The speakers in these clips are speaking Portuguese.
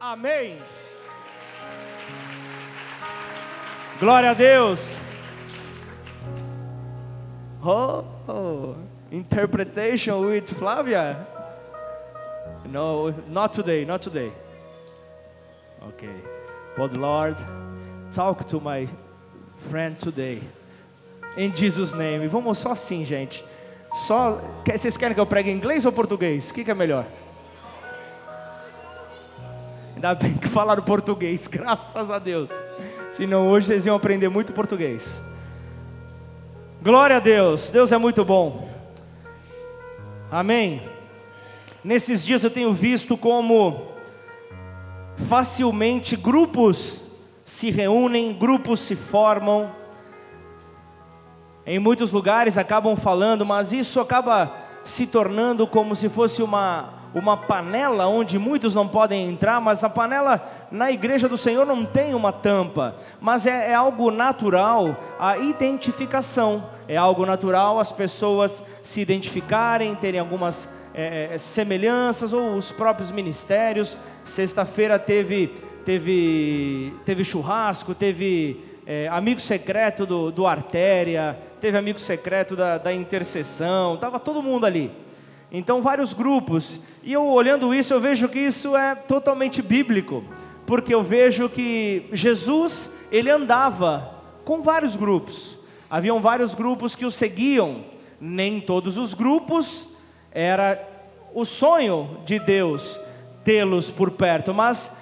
Amém. Glória a Deus. Oh, oh, interpretation with Flavia. No, not today, not today. Okay. But Lord, talk to my friend today. In Jesus name. Vamos só assim, gente. Só, vocês querem que eu pregue em inglês ou português? O que, que é melhor? Ainda bem que falaram português, graças a Deus. Senão hoje vocês iam aprender muito português. Glória a Deus, Deus é muito bom. Amém. Nesses dias eu tenho visto como facilmente grupos se reúnem, grupos se formam. Em muitos lugares acabam falando, mas isso acaba se tornando como se fosse uma uma panela onde muitos não podem entrar, mas a panela na igreja do Senhor não tem uma tampa, mas é, é algo natural a identificação, é algo natural as pessoas se identificarem, terem algumas é, é semelhanças ou os próprios ministérios. Sexta-feira teve, teve, teve churrasco, teve é, amigo secreto do, do Artéria, teve amigo secreto da, da intercessão, estava todo mundo ali. Então, vários grupos. E eu olhando isso, eu vejo que isso é totalmente bíblico, porque eu vejo que Jesus, ele andava com vários grupos. Haviam vários grupos que o seguiam. Nem todos os grupos era o sonho de Deus tê-los por perto, mas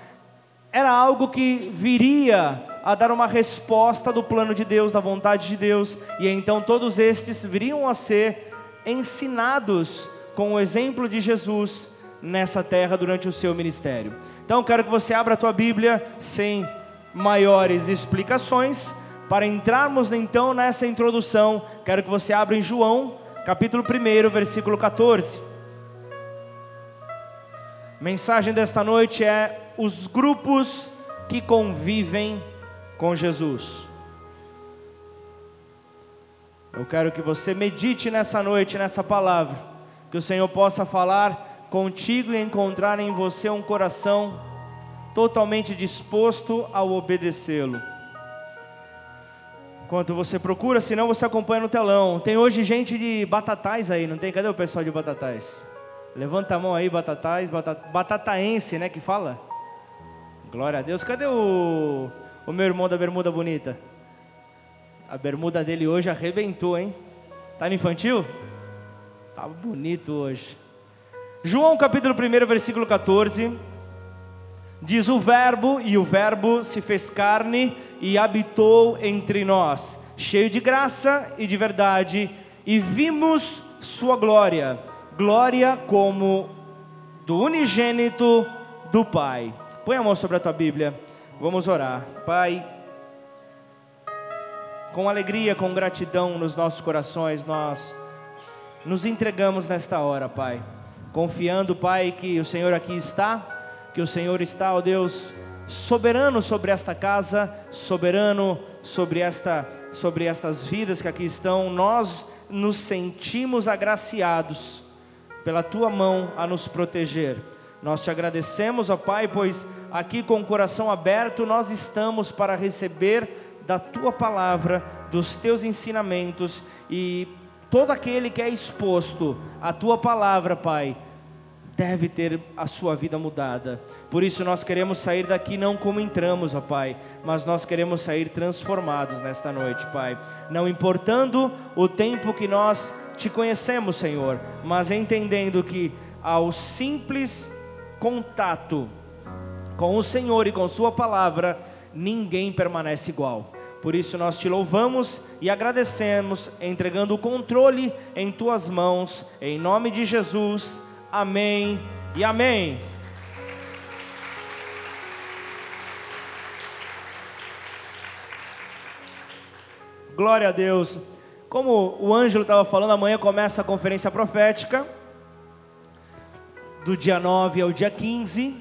era algo que viria a dar uma resposta do plano de Deus, da vontade de Deus, e então todos estes viriam a ser ensinados com o exemplo de Jesus nessa terra durante o seu ministério. Então, quero que você abra a tua Bíblia sem maiores explicações, para entrarmos então nessa introdução. Quero que você abra em João, capítulo 1, versículo 14. Mensagem desta noite é os grupos que convivem com Jesus. Eu quero que você medite nessa noite, nessa palavra que o Senhor possa falar contigo e encontrar em você um coração totalmente disposto ao obedecê-lo. Enquanto você procura, senão você acompanha no telão. Tem hoje gente de batatais aí, não tem? Cadê o pessoal de batatais? Levanta a mão aí, batatais, batata, batataense, né, que fala? Glória a Deus. Cadê o, o meu irmão da bermuda bonita? A bermuda dele hoje arrebentou, hein? Tá no infantil? Estava bonito hoje. João capítulo 1, versículo 14. Diz o Verbo, e o Verbo se fez carne e habitou entre nós, cheio de graça e de verdade, e vimos sua glória, glória como do unigênito do Pai. Põe a mão sobre a tua Bíblia, vamos orar. Pai, com alegria, com gratidão nos nossos corações, nós nos entregamos nesta hora, Pai, confiando, Pai, que o Senhor aqui está, que o Senhor está, ó Deus, soberano sobre esta casa, soberano sobre esta sobre estas vidas que aqui estão. Nós nos sentimos agraciados pela tua mão a nos proteger. Nós te agradecemos, ó Pai, pois aqui com o coração aberto nós estamos para receber da tua palavra, dos teus ensinamentos e Todo aquele que é exposto à tua palavra, Pai, deve ter a sua vida mudada. Por isso nós queremos sair daqui não como entramos, ó Pai, mas nós queremos sair transformados nesta noite, Pai. Não importando o tempo que nós te conhecemos, Senhor, mas entendendo que ao simples contato com o Senhor e com Sua palavra, ninguém permanece igual. Por isso nós te louvamos e agradecemos, entregando o controle em tuas mãos, em nome de Jesus. Amém e amém. Glória a Deus. Como o Ângelo estava falando, amanhã começa a conferência profética, do dia 9 ao dia 15.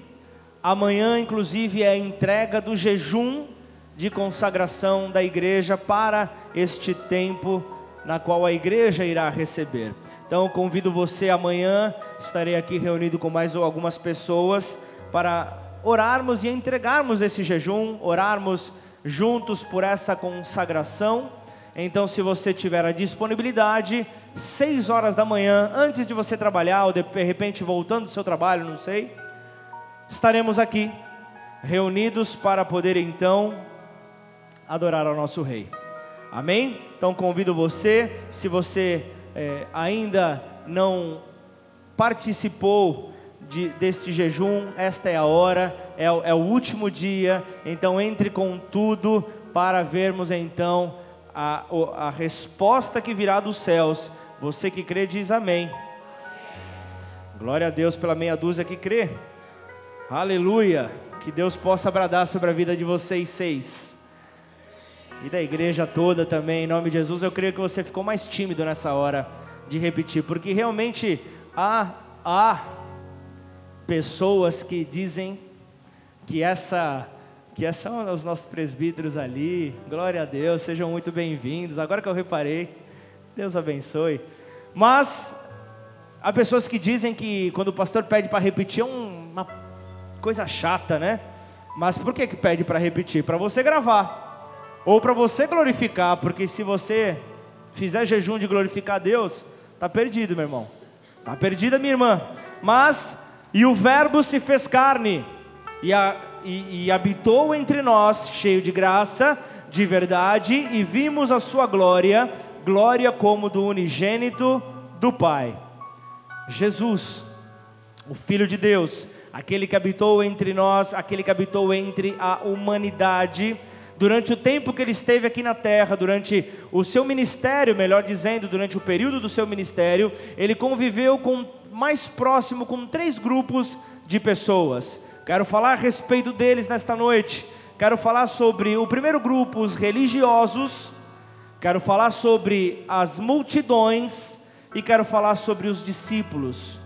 Amanhã, inclusive, é a entrega do jejum de consagração da igreja para este tempo na qual a igreja irá receber. Então convido você amanhã, estarei aqui reunido com mais algumas pessoas para orarmos e entregarmos esse jejum, orarmos juntos por essa consagração. Então, se você tiver a disponibilidade, seis horas da manhã, antes de você trabalhar, ou de repente voltando do seu trabalho, não sei, estaremos aqui, reunidos para poder então adorar ao nosso Rei. Amém? Então convido você, se você é, ainda não participou de, deste jejum, esta é a hora, é, é o último dia, então entre com tudo para vermos então a, a resposta que virá dos céus. Você que crê diz amém. Glória a Deus pela meia dúzia que crê. Aleluia. Que Deus possa bradar sobre a vida de vocês seis. E da igreja toda também, em nome de Jesus. Eu creio que você ficou mais tímido nessa hora de repetir, porque realmente há, há pessoas que dizem que essa que essa são os nossos presbíteros ali. Glória a Deus, sejam muito bem-vindos. Agora que eu reparei, Deus abençoe. Mas há pessoas que dizem que quando o pastor pede para repetir é uma coisa chata, né? Mas por que que pede para repetir? Para você gravar ou para você glorificar, porque se você fizer jejum de glorificar a Deus, está perdido, meu irmão. Está perdida, minha irmã. Mas, e o Verbo se fez carne, e, a, e, e habitou entre nós, cheio de graça, de verdade, e vimos a sua glória, glória como do unigênito do Pai. Jesus, o Filho de Deus, aquele que habitou entre nós, aquele que habitou entre a humanidade, durante o tempo que ele esteve aqui na terra, durante o seu ministério, melhor dizendo, durante o período do seu ministério, ele conviveu com mais próximo com três grupos de pessoas. Quero falar a respeito deles nesta noite. Quero falar sobre o primeiro grupo, os religiosos. Quero falar sobre as multidões e quero falar sobre os discípulos.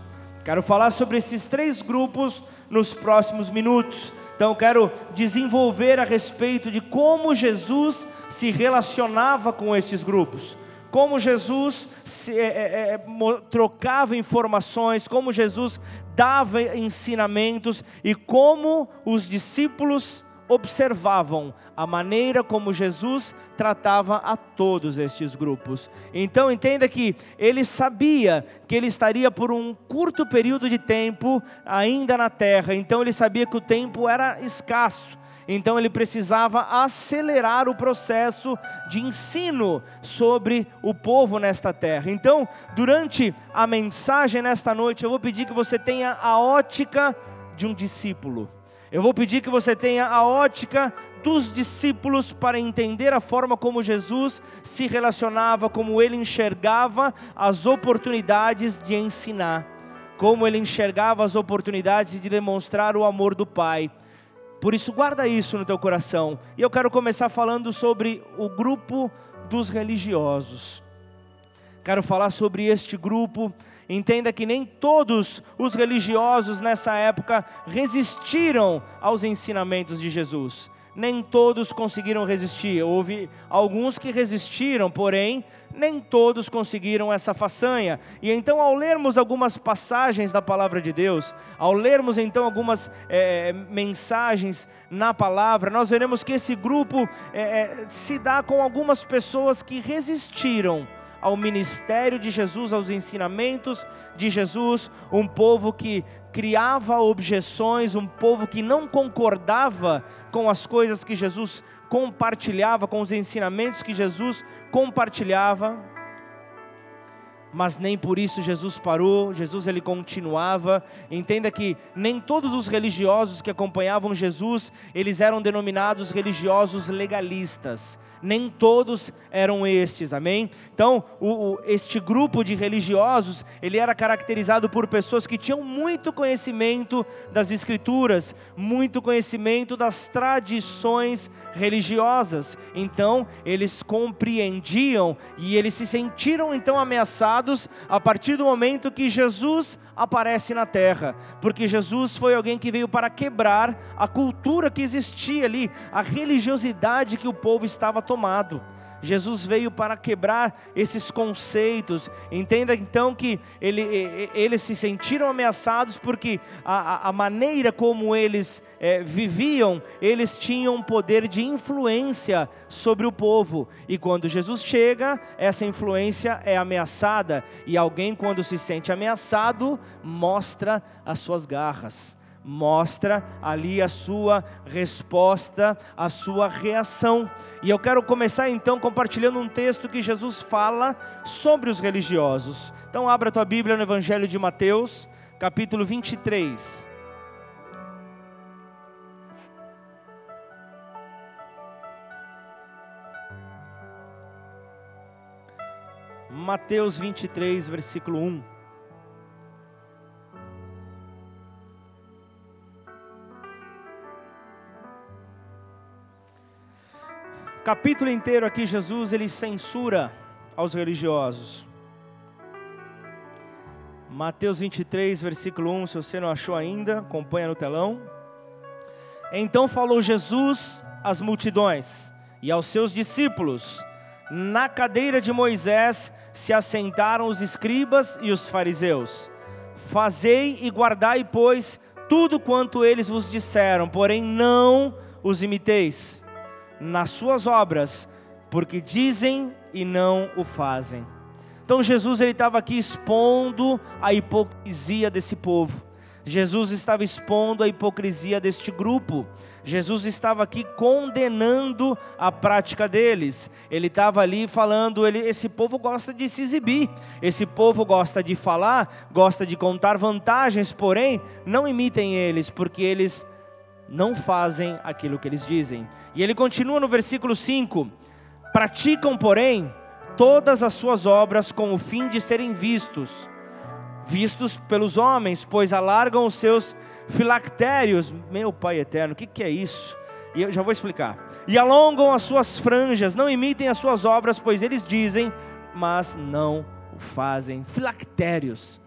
Quero falar sobre esses três grupos nos próximos minutos. Então, quero desenvolver a respeito de como Jesus se relacionava com estes grupos, como Jesus se, é, é, é trocava informações, como Jesus dava ensinamentos e como os discípulos observavam a maneira como Jesus tratava a todos estes grupos. Então entenda que ele sabia que ele estaria por um curto período de tempo ainda na terra, então ele sabia que o tempo era escasso. Então ele precisava acelerar o processo de ensino sobre o povo nesta terra. Então, durante a mensagem nesta noite, eu vou pedir que você tenha a ótica de um discípulo. Eu vou pedir que você tenha a ótica dos discípulos para entender a forma como Jesus se relacionava, como ele enxergava as oportunidades de ensinar, como ele enxergava as oportunidades de demonstrar o amor do Pai. Por isso, guarda isso no teu coração. E eu quero começar falando sobre o grupo dos religiosos. Quero falar sobre este grupo Entenda que nem todos os religiosos nessa época resistiram aos ensinamentos de Jesus. Nem todos conseguiram resistir. Houve alguns que resistiram, porém, nem todos conseguiram essa façanha. E então, ao lermos algumas passagens da palavra de Deus, ao lermos então algumas é, mensagens na palavra, nós veremos que esse grupo é, se dá com algumas pessoas que resistiram ao ministério de Jesus, aos ensinamentos de Jesus, um povo que criava objeções, um povo que não concordava com as coisas que Jesus compartilhava, com os ensinamentos que Jesus compartilhava. Mas nem por isso Jesus parou, Jesus ele continuava. Entenda que nem todos os religiosos que acompanhavam Jesus, eles eram denominados religiosos legalistas nem todos eram estes, amém? Então, o, o, este grupo de religiosos, ele era caracterizado por pessoas que tinham muito conhecimento das escrituras, muito conhecimento das tradições religiosas. Então, eles compreendiam e eles se sentiram então ameaçados a partir do momento que Jesus aparece na terra, porque Jesus foi alguém que veio para quebrar a cultura que existia ali, a religiosidade que o povo estava tomado. Jesus veio para quebrar esses conceitos. Entenda então que ele, eles se sentiram ameaçados porque a, a maneira como eles é, viviam, eles tinham poder de influência sobre o povo. E quando Jesus chega, essa influência é ameaçada. E alguém, quando se sente ameaçado, mostra as suas garras mostra ali a sua resposta, a sua reação. E eu quero começar então compartilhando um texto que Jesus fala sobre os religiosos. Então abra a tua Bíblia no Evangelho de Mateus, capítulo 23. Mateus 23, versículo 1. Capítulo inteiro aqui, Jesus ele censura aos religiosos. Mateus 23, versículo 1, se você não achou ainda, acompanha no telão. Então falou Jesus às multidões e aos seus discípulos: Na cadeira de Moisés se assentaram os escribas e os fariseus. Fazei e guardai, pois, tudo quanto eles vos disseram, porém não os imiteis nas suas obras, porque dizem e não o fazem. Então Jesus ele estava aqui expondo a hipocrisia desse povo. Jesus estava expondo a hipocrisia deste grupo. Jesus estava aqui condenando a prática deles. Ele estava ali falando, ele, esse povo gosta de se exibir, esse povo gosta de falar, gosta de contar vantagens, porém não imitem eles, porque eles não fazem aquilo que eles dizem. E ele continua no versículo 5: praticam, porém, todas as suas obras com o fim de serem vistos, vistos pelos homens, pois alargam os seus filactérios. Meu Pai eterno, o que, que é isso? E eu já vou explicar. E alongam as suas franjas, não imitem as suas obras, pois eles dizem, mas não o fazem. Filactérios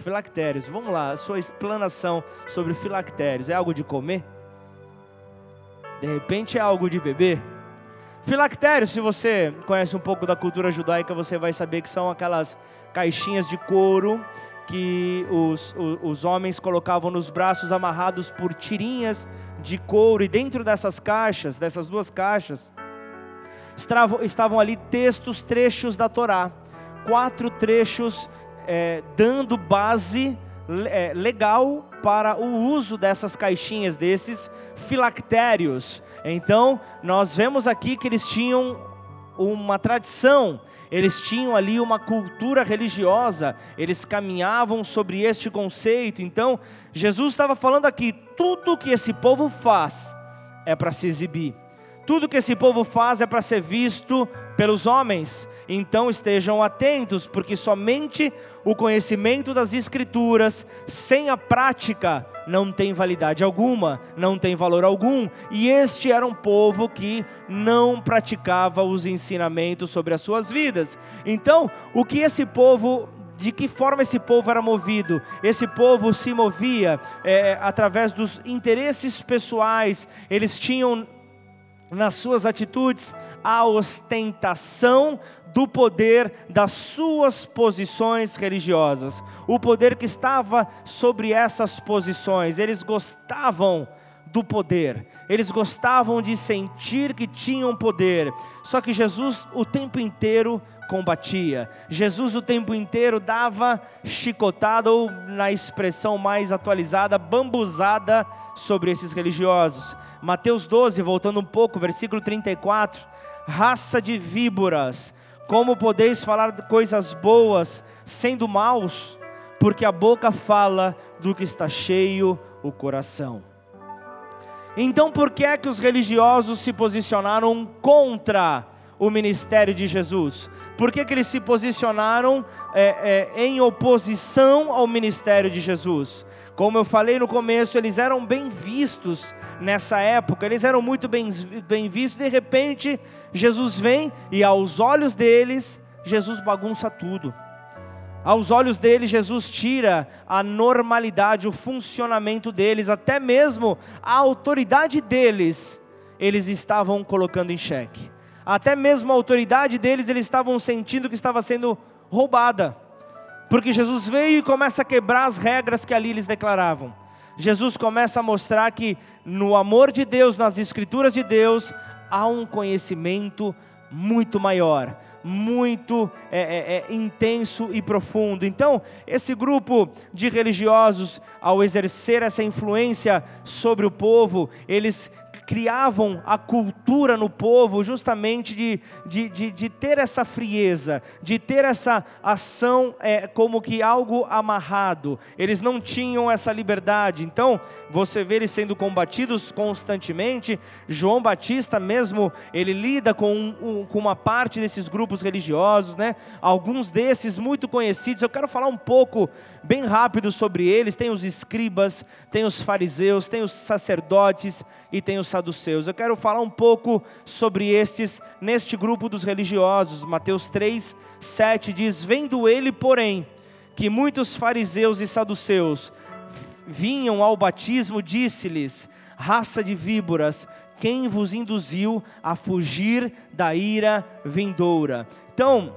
Filactérios, vamos lá, sua explanação sobre filactérios, é algo de comer? De repente é algo de beber? Filactérios, se você conhece um pouco da cultura judaica, você vai saber que são aquelas caixinhas de couro que os, os, os, homens colocavam nos braços amarrados por tirinhas de couro, e dentro dessas caixas, dessas duas caixas, estavam, estavam ali textos, trechos da Torá, quatro trechos é, dando base é, legal para o uso dessas caixinhas, desses filactérios. Então, nós vemos aqui que eles tinham uma tradição, eles tinham ali uma cultura religiosa, eles caminhavam sobre este conceito. Então, Jesus estava falando aqui: tudo que esse povo faz é para se exibir, tudo que esse povo faz é para ser visto pelos homens. Então estejam atentos, porque somente o conhecimento das Escrituras, sem a prática, não tem validade alguma, não tem valor algum. E este era um povo que não praticava os ensinamentos sobre as suas vidas. Então, o que esse povo de que forma esse povo era movido? Esse povo se movia é, através dos interesses pessoais, eles tinham nas suas atitudes a ostentação do poder das suas posições religiosas, o poder que estava sobre essas posições, eles gostavam do poder, eles gostavam de sentir que tinham poder, só que Jesus o tempo inteiro combatia, Jesus o tempo inteiro dava chicotada, ou na expressão mais atualizada, bambuzada sobre esses religiosos. Mateus 12, voltando um pouco, versículo 34, raça de víboras, como podeis falar coisas boas sendo maus? Porque a boca fala do que está cheio o coração. Então, por que é que os religiosos se posicionaram contra o ministério de Jesus? Por que, que eles se posicionaram é, é, em oposição ao ministério de Jesus? Como eu falei no começo, eles eram bem vistos nessa época, eles eram muito bem, bem vistos. De repente, Jesus vem e, aos olhos deles, Jesus bagunça tudo. Aos olhos deles, Jesus tira a normalidade, o funcionamento deles, até mesmo a autoridade deles, eles estavam colocando em xeque. Até mesmo a autoridade deles, eles estavam sentindo que estava sendo roubada, porque Jesus veio e começa a quebrar as regras que ali eles declaravam. Jesus começa a mostrar que no amor de Deus, nas Escrituras de Deus, há um conhecimento muito maior, muito é, é, é, intenso e profundo. Então, esse grupo de religiosos, ao exercer essa influência sobre o povo, eles criavam a cultura no povo justamente de, de, de, de ter essa frieza, de ter essa ação é, como que algo amarrado. Eles não tinham essa liberdade. Então, você vê eles sendo combatidos constantemente. João Batista mesmo, ele lida com, um, com uma parte desses grupos religiosos, né? Alguns desses muito conhecidos. Eu quero falar um pouco, bem rápido sobre eles. Tem os escribas, tem os fariseus, tem os sacerdotes e tem os saduceus. Eu quero falar um pouco sobre estes neste grupo dos religiosos. Mateus 3, 7 diz: Vendo ele, porém, que muitos fariseus e saduceus vinham ao batismo, disse-lhes: Raça de víboras, quem vos induziu a fugir da ira vindoura? Então,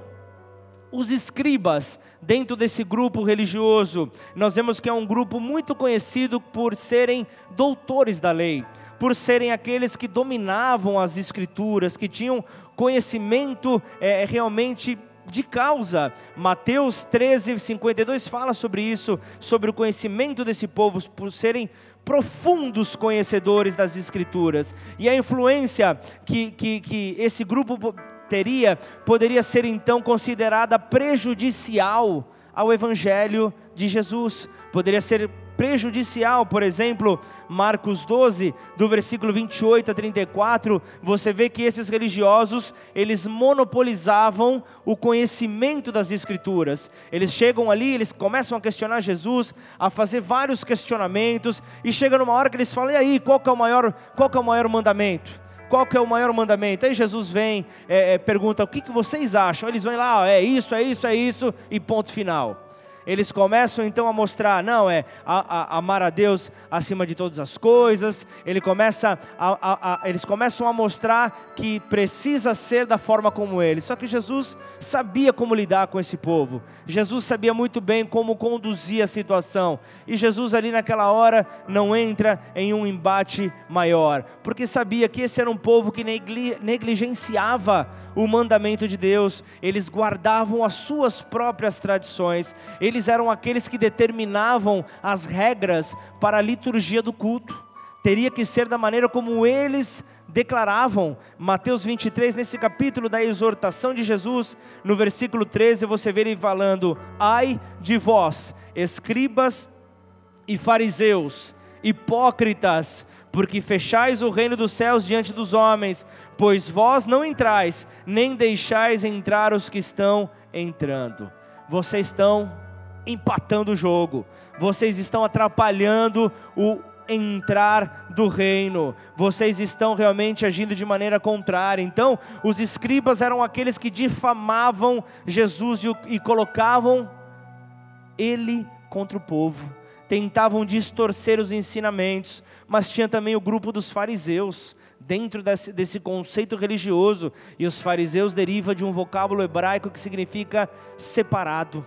os escribas, dentro desse grupo religioso, nós vemos que é um grupo muito conhecido por serem doutores da lei por serem aqueles que dominavam as escrituras, que tinham conhecimento é, realmente de causa. Mateus 13, 52 fala sobre isso, sobre o conhecimento desse povo, por serem profundos conhecedores das Escrituras. E a influência que, que, que esse grupo teria, poderia ser então considerada prejudicial ao Evangelho de Jesus, poderia ser prejudicial, por exemplo, Marcos 12, do versículo 28 a 34, você vê que esses religiosos, eles monopolizavam o conhecimento das escrituras. Eles chegam ali, eles começam a questionar Jesus, a fazer vários questionamentos, e chega numa hora que eles falam: "E aí, qual que é o maior, qual que é o maior mandamento?" qual que é o maior mandamento? Aí Jesus vem, é, pergunta, o que, que vocês acham? Eles vão lá, é isso, é isso, é isso, e ponto final eles começam então a mostrar, não, é a, a, amar a Deus acima de todas as coisas, ele começa a, eles começam a mostrar que precisa ser da forma como ele. Só que Jesus sabia como lidar com esse povo, Jesus sabia muito bem como conduzir a situação, e Jesus ali naquela hora não entra em um embate maior, porque sabia que esse era um povo que negligenciava o mandamento de Deus, eles guardavam as suas próprias tradições, eles eram aqueles que determinavam as regras para a liturgia do culto, teria que ser da maneira como eles declaravam. Mateus 23, nesse capítulo da exortação de Jesus, no versículo 13, você vê ele falando: Ai de vós, escribas e fariseus, hipócritas, porque fechais o reino dos céus diante dos homens, pois vós não entrais, nem deixais entrar os que estão entrando. Vocês estão empatando o jogo, vocês estão atrapalhando o entrar do reino, vocês estão realmente agindo de maneira contrária. Então, os escribas eram aqueles que difamavam Jesus e, colocavam ele contra o povo tentavam distorcer os ensinamentos, mas tinha também o grupo dos fariseus, dentro desse, desse conceito religioso, e os fariseus deriva de um vocábulo hebraico que significa separado.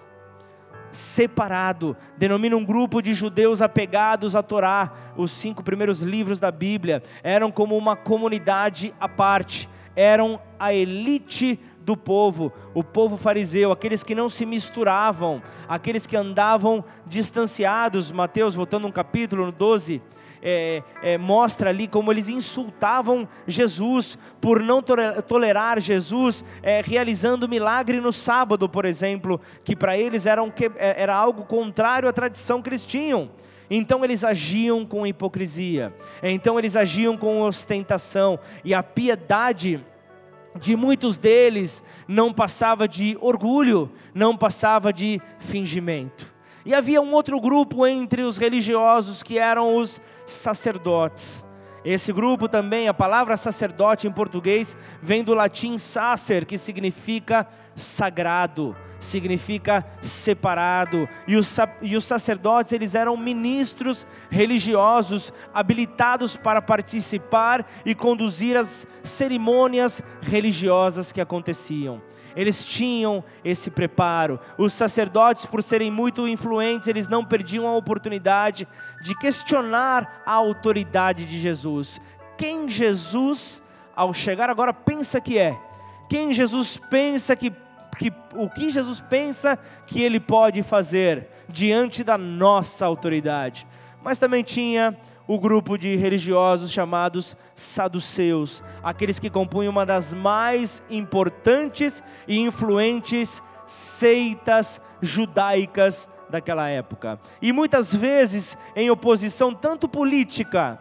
Separado, denomina um grupo de judeus apegados à Torá, os cinco primeiros livros da Bíblia, eram como uma comunidade à parte, eram a elite do povo, o povo fariseu, aqueles que não se misturavam, aqueles que andavam distanciados. Mateus, voltando um capítulo, no 12, é, é, mostra ali como eles insultavam Jesus por não tolerar Jesus é, realizando milagre no sábado, por exemplo, que para eles era, um, é, era algo contrário à tradição que eles tinham. Então eles agiam com hipocrisia, então eles agiam com ostentação, e a piedade de muitos deles não passava de orgulho, não passava de fingimento. E havia um outro grupo entre os religiosos que eram os sacerdotes. Esse grupo também, a palavra sacerdote em português, vem do latim sacer, que significa sagrado, significa separado. E os, e os sacerdotes, eles eram ministros religiosos, habilitados para participar e conduzir as cerimônias religiosas que aconteciam eles tinham esse preparo. Os sacerdotes, por serem muito influentes, eles não perdiam a oportunidade de questionar a autoridade de Jesus. Quem Jesus, ao chegar agora, pensa que é? Quem Jesus pensa que, que o que Jesus pensa que ele pode fazer diante da nossa autoridade? Mas também tinha o grupo de religiosos chamados saduceus, aqueles que compunham uma das mais importantes e influentes seitas judaicas daquela época. E muitas vezes em oposição tanto política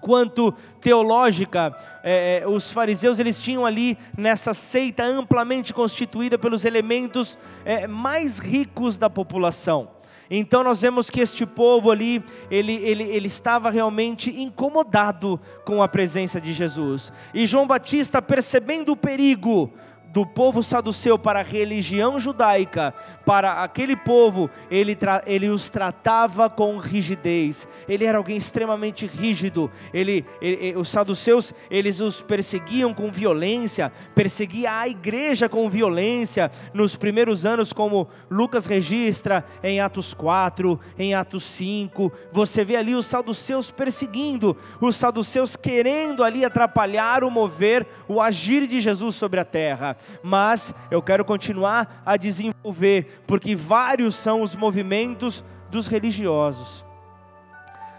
quanto teológica, é, é os fariseus eles tinham ali nessa seita amplamente constituída pelos elementos é, mais ricos da população. Então nós vemos que este povo ali, ele, ele, ele estava realmente incomodado com a presença de Jesus. E João Batista, percebendo o perigo, do povo saduceu para a religião judaica, para aquele povo, ele, ele os tratava com rigidez. Ele era alguém extremamente rígido. Ele, ele, os saduceus, eles os perseguiam com violência, perseguia a igreja com violência. Nos primeiros anos, como Lucas registra em Atos 4, em Atos 5, você vê ali os saduceus perseguindo, os saduceus querendo ali atrapalhar o mover, o agir de Jesus sobre a terra mas eu quero continuar a desenvolver, porque vários são os movimentos dos religiosos.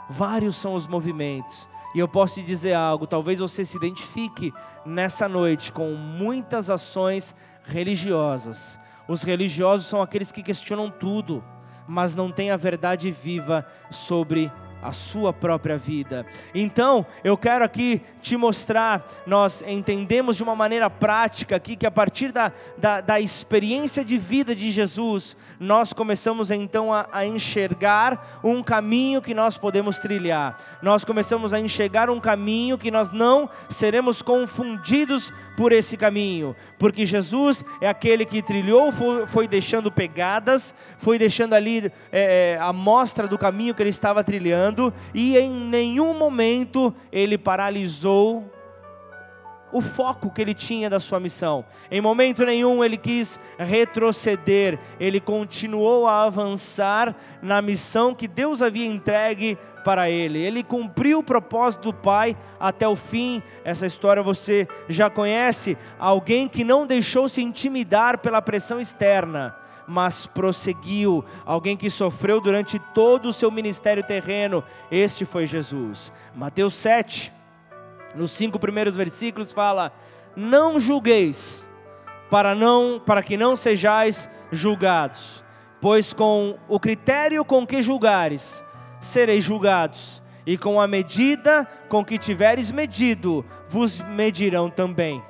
Vários são os movimentos. E eu posso te dizer algo, talvez você se identifique nessa noite com muitas ações religiosas. Os religiosos são aqueles que questionam tudo, mas não têm a verdade viva sobre a sua própria vida. Então, eu quero aqui te mostrar, nós entendemos de uma maneira prática aqui que a partir da, da, da experiência de vida de Jesus, nós começamos então a, a enxergar um caminho que nós podemos trilhar. Nós começamos a enxergar um caminho que nós não seremos confundidos por esse caminho, porque Jesus é aquele que trilhou, foi, deixando pegadas, foi deixando ali é, a mostra do caminho que ele estava trilhando, e em nenhum momento ele paralisou o foco que ele tinha da sua missão. Em momento nenhum ele quis retroceder, ele continuou a avançar na missão que Deus havia entregue para ele. Ele cumpriu o propósito do Pai até o fim. Essa história você já conhece. Alguém que não deixou se intimidar pela pressão externa, mas prosseguiu. Alguém que sofreu durante todo o seu ministério terreno. Este foi Jesus. Mateus 7 nos cinco primeiros versículos fala: Não julgueis, para não para que não sejais julgados, pois com o critério com que julgares, sereis julgados, e com a medida com que tiveres medido, vos medirão também.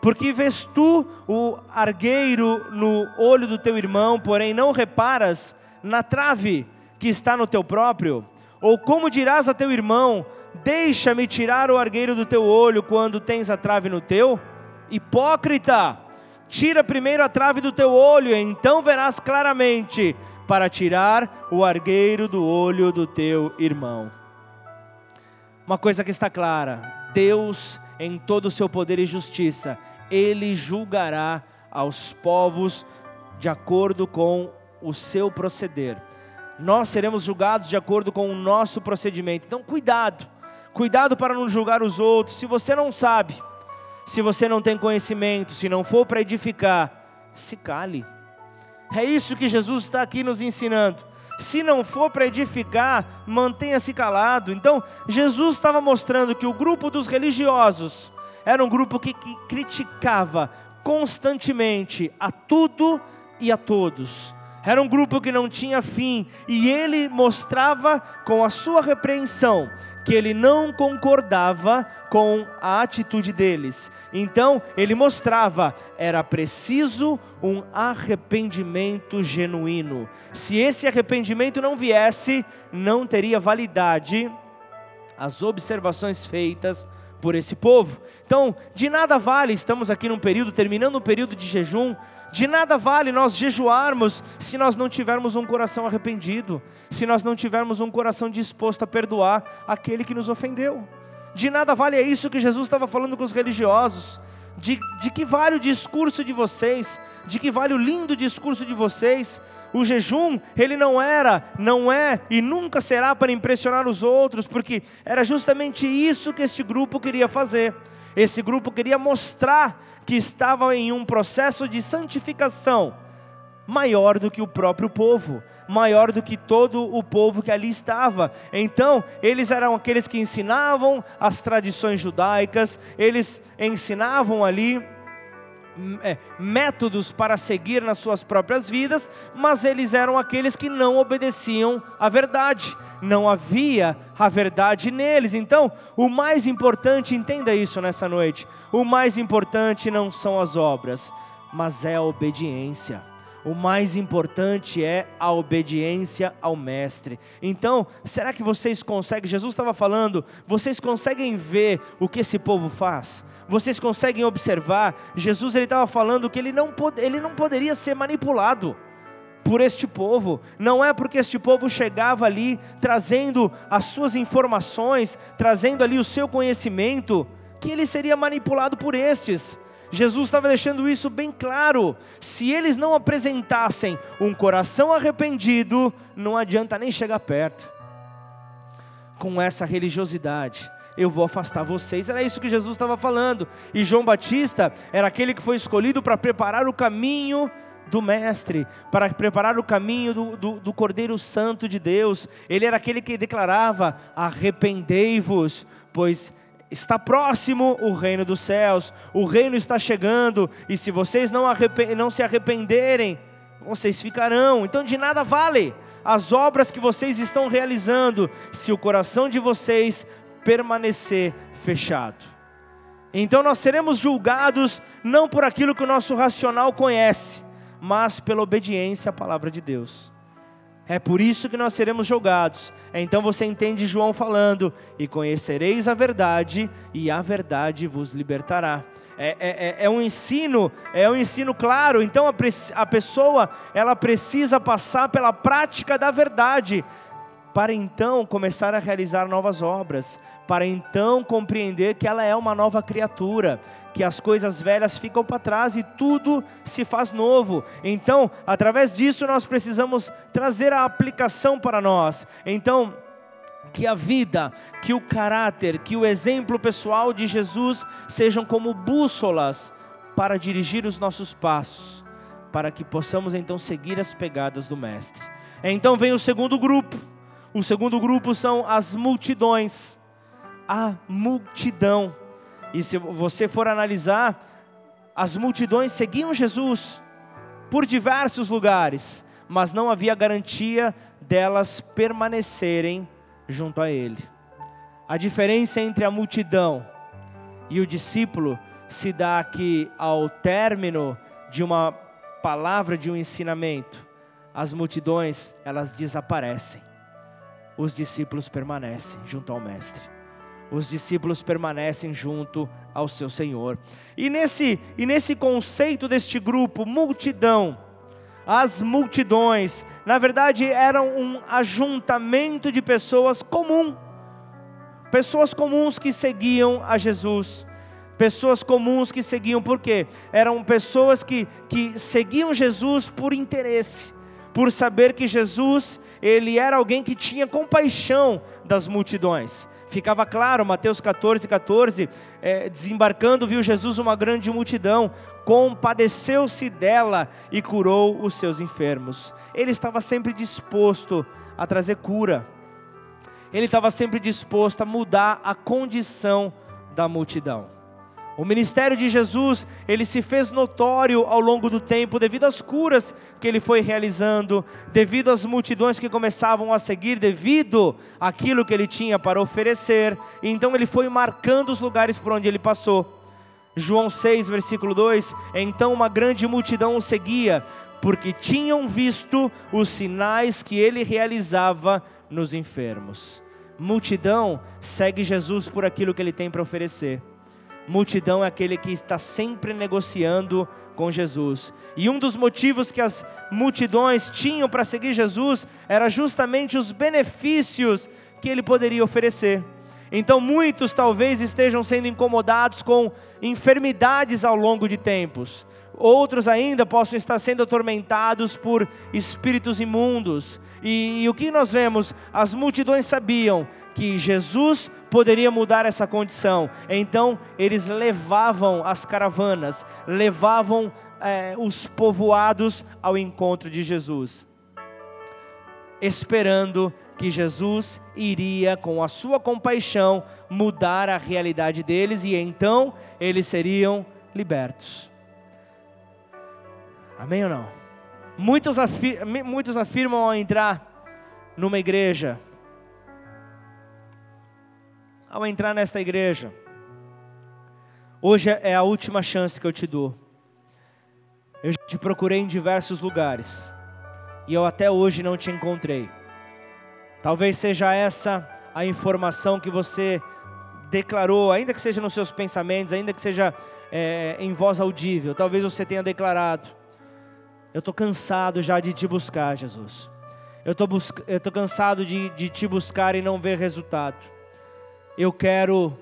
Porque vês tu o argueiro no olho do teu irmão, porém não reparas na trave que está no teu próprio? Ou como dirás a teu irmão: Deixa-me tirar o argueiro do teu olho quando tens a trave no teu? Hipócrita, tira primeiro a trave do teu olho, então verás claramente para tirar o argueiro do olho do teu irmão. Uma coisa que está clara: Deus, em todo o seu poder e justiça, Ele julgará aos povos de acordo com o seu proceder. Nós seremos julgados de acordo com o nosso procedimento. Então, cuidado Cuidado para não julgar os outros. Se você não sabe, se você não tem conhecimento, se não for para edificar, se cale. É isso que Jesus está aqui nos ensinando. Se não for para edificar, mantenha-se calado. Então, Jesus estava mostrando que o grupo dos religiosos era um grupo que, que criticava constantemente a tudo e a todos. Era um grupo que não tinha fim, e ele mostrava com a sua repreensão que ele não concordava com a atitude deles. Então, ele mostrava, era preciso um arrependimento genuíno. Se esse arrependimento não viesse, não teria validade as observações feitas por esse povo. Então, de nada vale, estamos aqui num período, terminando um período de jejum, de nada vale nós jejuarmos se nós não tivermos um coração arrependido, se nós não tivermos um coração disposto a perdoar aquele que nos ofendeu. De nada vale é isso que Jesus estava falando com os religiosos. De, de que vale o discurso de vocês? De que vale o lindo discurso de vocês? O jejum, ele não era, não é e nunca será para impressionar os outros, porque era justamente isso que este grupo queria fazer. Esse grupo queria mostrar que estava em um processo de santificação maior do que o próprio povo, maior do que todo o povo que ali estava. Então, eles eram aqueles que ensinavam as tradições judaicas, eles ensinavam ali é, métodos para seguir nas suas próprias vidas, mas eles eram aqueles que não obedeciam à verdade, não havia a verdade neles. Então, o mais importante, entenda isso nessa noite: o mais importante não são as obras, mas é a obediência o mais importante é a obediência ao Mestre. Então, será que vocês conseguem? Jesus estava falando, vocês conseguem ver o que esse povo faz? Vocês conseguem observar? Jesus ele estava falando que ele não, pod ele não poderia ser manipulado por este povo. Não é porque este povo chegava ali trazendo as suas informações, trazendo ali o seu conhecimento, que ele seria manipulado por estes. Jesus estava deixando isso bem claro. Se eles não apresentassem um coração arrependido, não adianta nem chegar perto. Com essa religiosidade, eu vou afastar vocês. Era isso que Jesus estava falando. E João Batista era aquele que foi escolhido para preparar o caminho do Mestre, para preparar o caminho do, do, do, Cordeiro Santo de Deus. Ele era aquele que declarava: arrependei-vos, pois está próximo o reino dos céus, o reino está chegando, e se vocês não, não se arrependerem, vocês ficarão. Então de nada vale as obras que vocês estão realizando, se o coração de vocês permanecer fechado. Então nós seremos julgados não por aquilo que o nosso racional conhece, mas pela obediência à palavra de Deus. É por isso que nós seremos julgados. Então você entende João falando: e conhecereis a verdade, e a verdade vos libertará. É, é, é, é um ensino, é um ensino claro. Então a, a pessoa ela precisa passar pela prática da verdade para então começar a realizar novas obras, para então compreender que ela é uma nova criatura, que as coisas velhas ficam para trás e tudo se faz novo. Então, através disso, nós precisamos trazer a aplicação para nós. Então, que a vida, que o caráter, que o exemplo pessoal de Jesus sejam como bússolas para dirigir os nossos passos, para que possamos então seguir as pegadas do Mestre. Então vem o segundo grupo o segundo grupo são as multidões. A multidão. E se você for analisar, as multidões seguiam Jesus por diversos lugares, mas não havia garantia delas permanecerem junto a Ele. A diferença entre a multidão e o discípulo se dá que, ao término de uma palavra, de um ensinamento, as multidões elas desaparecem os discípulos permanecem junto ao Mestre. Os discípulos permanecem junto ao seu Senhor. E nesse, e nesse conceito deste grupo, multidão, as multidões, na verdade eram um ajuntamento de pessoas comum, pessoas comuns que seguiam a Jesus, pessoas comuns que seguiam, por quê? Eram pessoas que, que seguiam Jesus por interesse, por saber que Jesus ele era alguém que tinha compaixão das multidões. Ficava claro, Mateus 14, 14, é, desembarcando, viu Jesus uma grande multidão, compadeceu-se dela e curou os seus enfermos. Ele estava sempre disposto a trazer cura, ele estava sempre disposto a mudar a condição da multidão. O ministério de Jesus, ele se fez notório ao longo do tempo devido às curas que ele foi realizando, devido às multidões que começavam a seguir, devido àquilo que ele tinha para oferecer. Então ele foi marcando os lugares por onde ele passou. João 6, versículo 2: Então uma grande multidão o seguia, porque tinham visto os sinais que ele realizava nos enfermos. multidão segue Jesus por aquilo que ele tem para oferecer. Multidão é aquele que está sempre negociando com Jesus. E um dos motivos que as multidões tinham para seguir Jesus era justamente os benefícios que ele poderia oferecer. Então muitos talvez estejam sendo incomodados com enfermidades ao longo de tempos. Outros ainda possam estar sendo atormentados por espíritos imundos. E, e o que nós vemos? As multidões sabiam que Jesus poderia mudar essa condição. Então eles levavam as caravanas, levavam é, os povoados ao encontro de Jesus, esperando que Jesus iria, com a sua compaixão, mudar a realidade deles e então eles seriam libertos. Amém ou não? Muitos, afir muitos afirmam ao entrar numa igreja, ao entrar nesta igreja, hoje é a última chance que eu te dou. Eu te procurei em diversos lugares e eu até hoje não te encontrei. Talvez seja essa a informação que você declarou, ainda que seja nos seus pensamentos, ainda que seja é, em voz audível. Talvez você tenha declarado: Eu estou cansado já de te buscar, Jesus. Eu estou cansado de, de te buscar e não ver resultado. Eu quero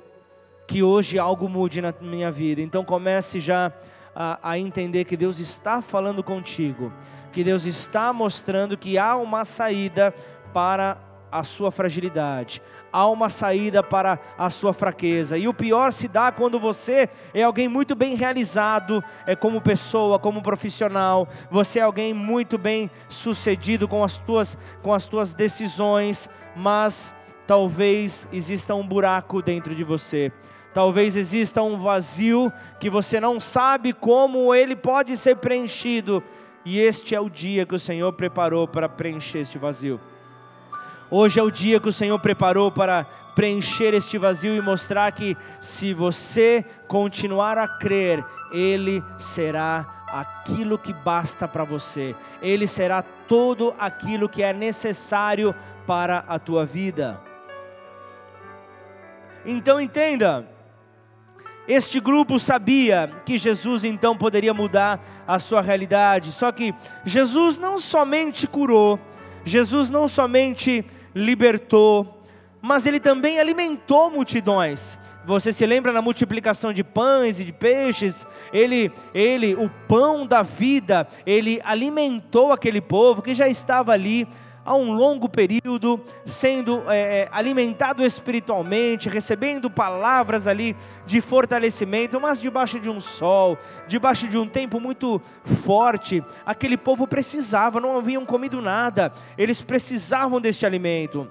que hoje algo mude na minha vida. Então comece já a, a entender que Deus está falando contigo, que Deus está mostrando que há uma saída para a sua fragilidade, há uma saída para a sua fraqueza. E o pior se dá quando você é alguém muito bem realizado, é como pessoa, como profissional, você é alguém muito bem sucedido com as tuas com as tuas decisões, mas talvez exista um buraco dentro de você. Talvez exista um vazio que você não sabe como ele pode ser preenchido, e este é o dia que o Senhor preparou para preencher este vazio. Hoje é o dia que o Senhor preparou para preencher este vazio e mostrar que, se você continuar a crer, Ele será aquilo que basta para você, Ele será todo aquilo que é necessário para a tua vida. Então entenda, este grupo sabia que Jesus então poderia mudar a sua realidade, só que Jesus não somente curou, Jesus não somente libertou, mas ele também alimentou multidões. Você se lembra na multiplicação de pães e de peixes? Ele, ele, o pão da vida, ele alimentou aquele povo que já estava ali há um longo período, sendo é, é, alimentado espiritualmente, recebendo palavras ali de fortalecimento, mas debaixo de um sol, debaixo de um tempo muito forte, aquele povo precisava, não haviam comido nada, eles precisavam deste alimento.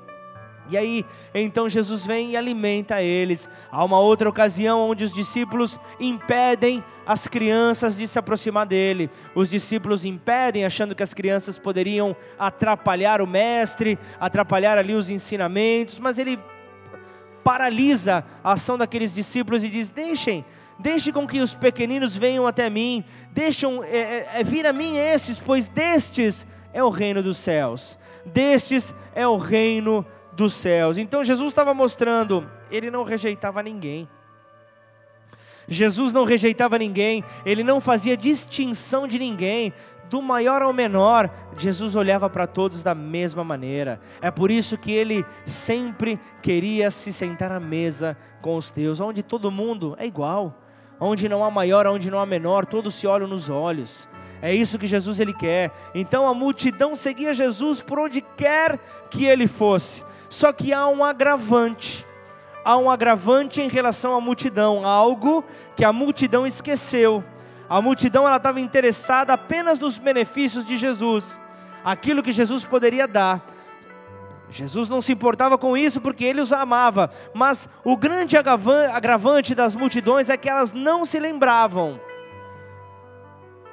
E aí, então Jesus vem e alimenta eles. Há uma outra ocasião onde os discípulos impedem as crianças de se aproximar dele. Os discípulos impedem, achando que as crianças poderiam atrapalhar o mestre, atrapalhar ali os ensinamentos, mas ele paralisa a ação daqueles discípulos e diz: Deixem, deixem com que os pequeninos venham até mim, deixem é, é, é, vir a mim esses, pois destes é o reino dos céus, destes é o reino dos céus. Então Jesus estava mostrando, ele não rejeitava ninguém. Jesus não rejeitava ninguém, ele não fazia distinção de ninguém, do maior ao menor, Jesus olhava para todos da mesma maneira. É por isso que ele sempre queria se sentar à mesa com os teus, onde todo mundo é igual, onde não há maior, onde não há menor, todos se olham nos olhos. É isso que Jesus ele quer. Então a multidão seguia Jesus por onde quer que ele fosse. Só que há um agravante. Há um agravante em relação à multidão, algo que a multidão esqueceu. A multidão ela estava interessada apenas nos benefícios de Jesus, aquilo que Jesus poderia dar. Jesus não se importava com isso porque ele os amava, mas o grande agravante das multidões é que elas não se lembravam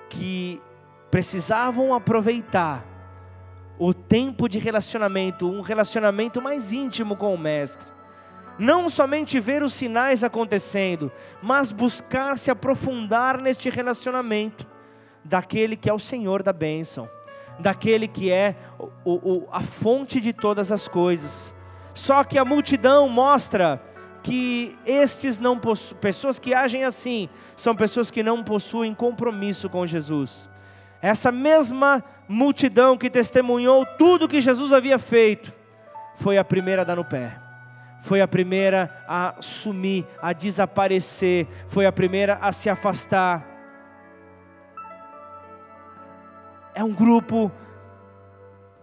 que precisavam aproveitar o tempo de relacionamento, um relacionamento mais íntimo com o Mestre. Não somente ver os sinais acontecendo, mas buscar se aprofundar neste relacionamento daquele que é o Senhor da bênção, daquele que é o, o, a fonte de todas as coisas. Só que a multidão mostra que estes não possuem, pessoas que agem assim, são pessoas que não possuem compromisso com Jesus. Essa mesma multidão que testemunhou tudo que Jesus havia feito, foi a primeira a dar no pé, foi a primeira a sumir, a desaparecer, foi a primeira a se afastar. É um grupo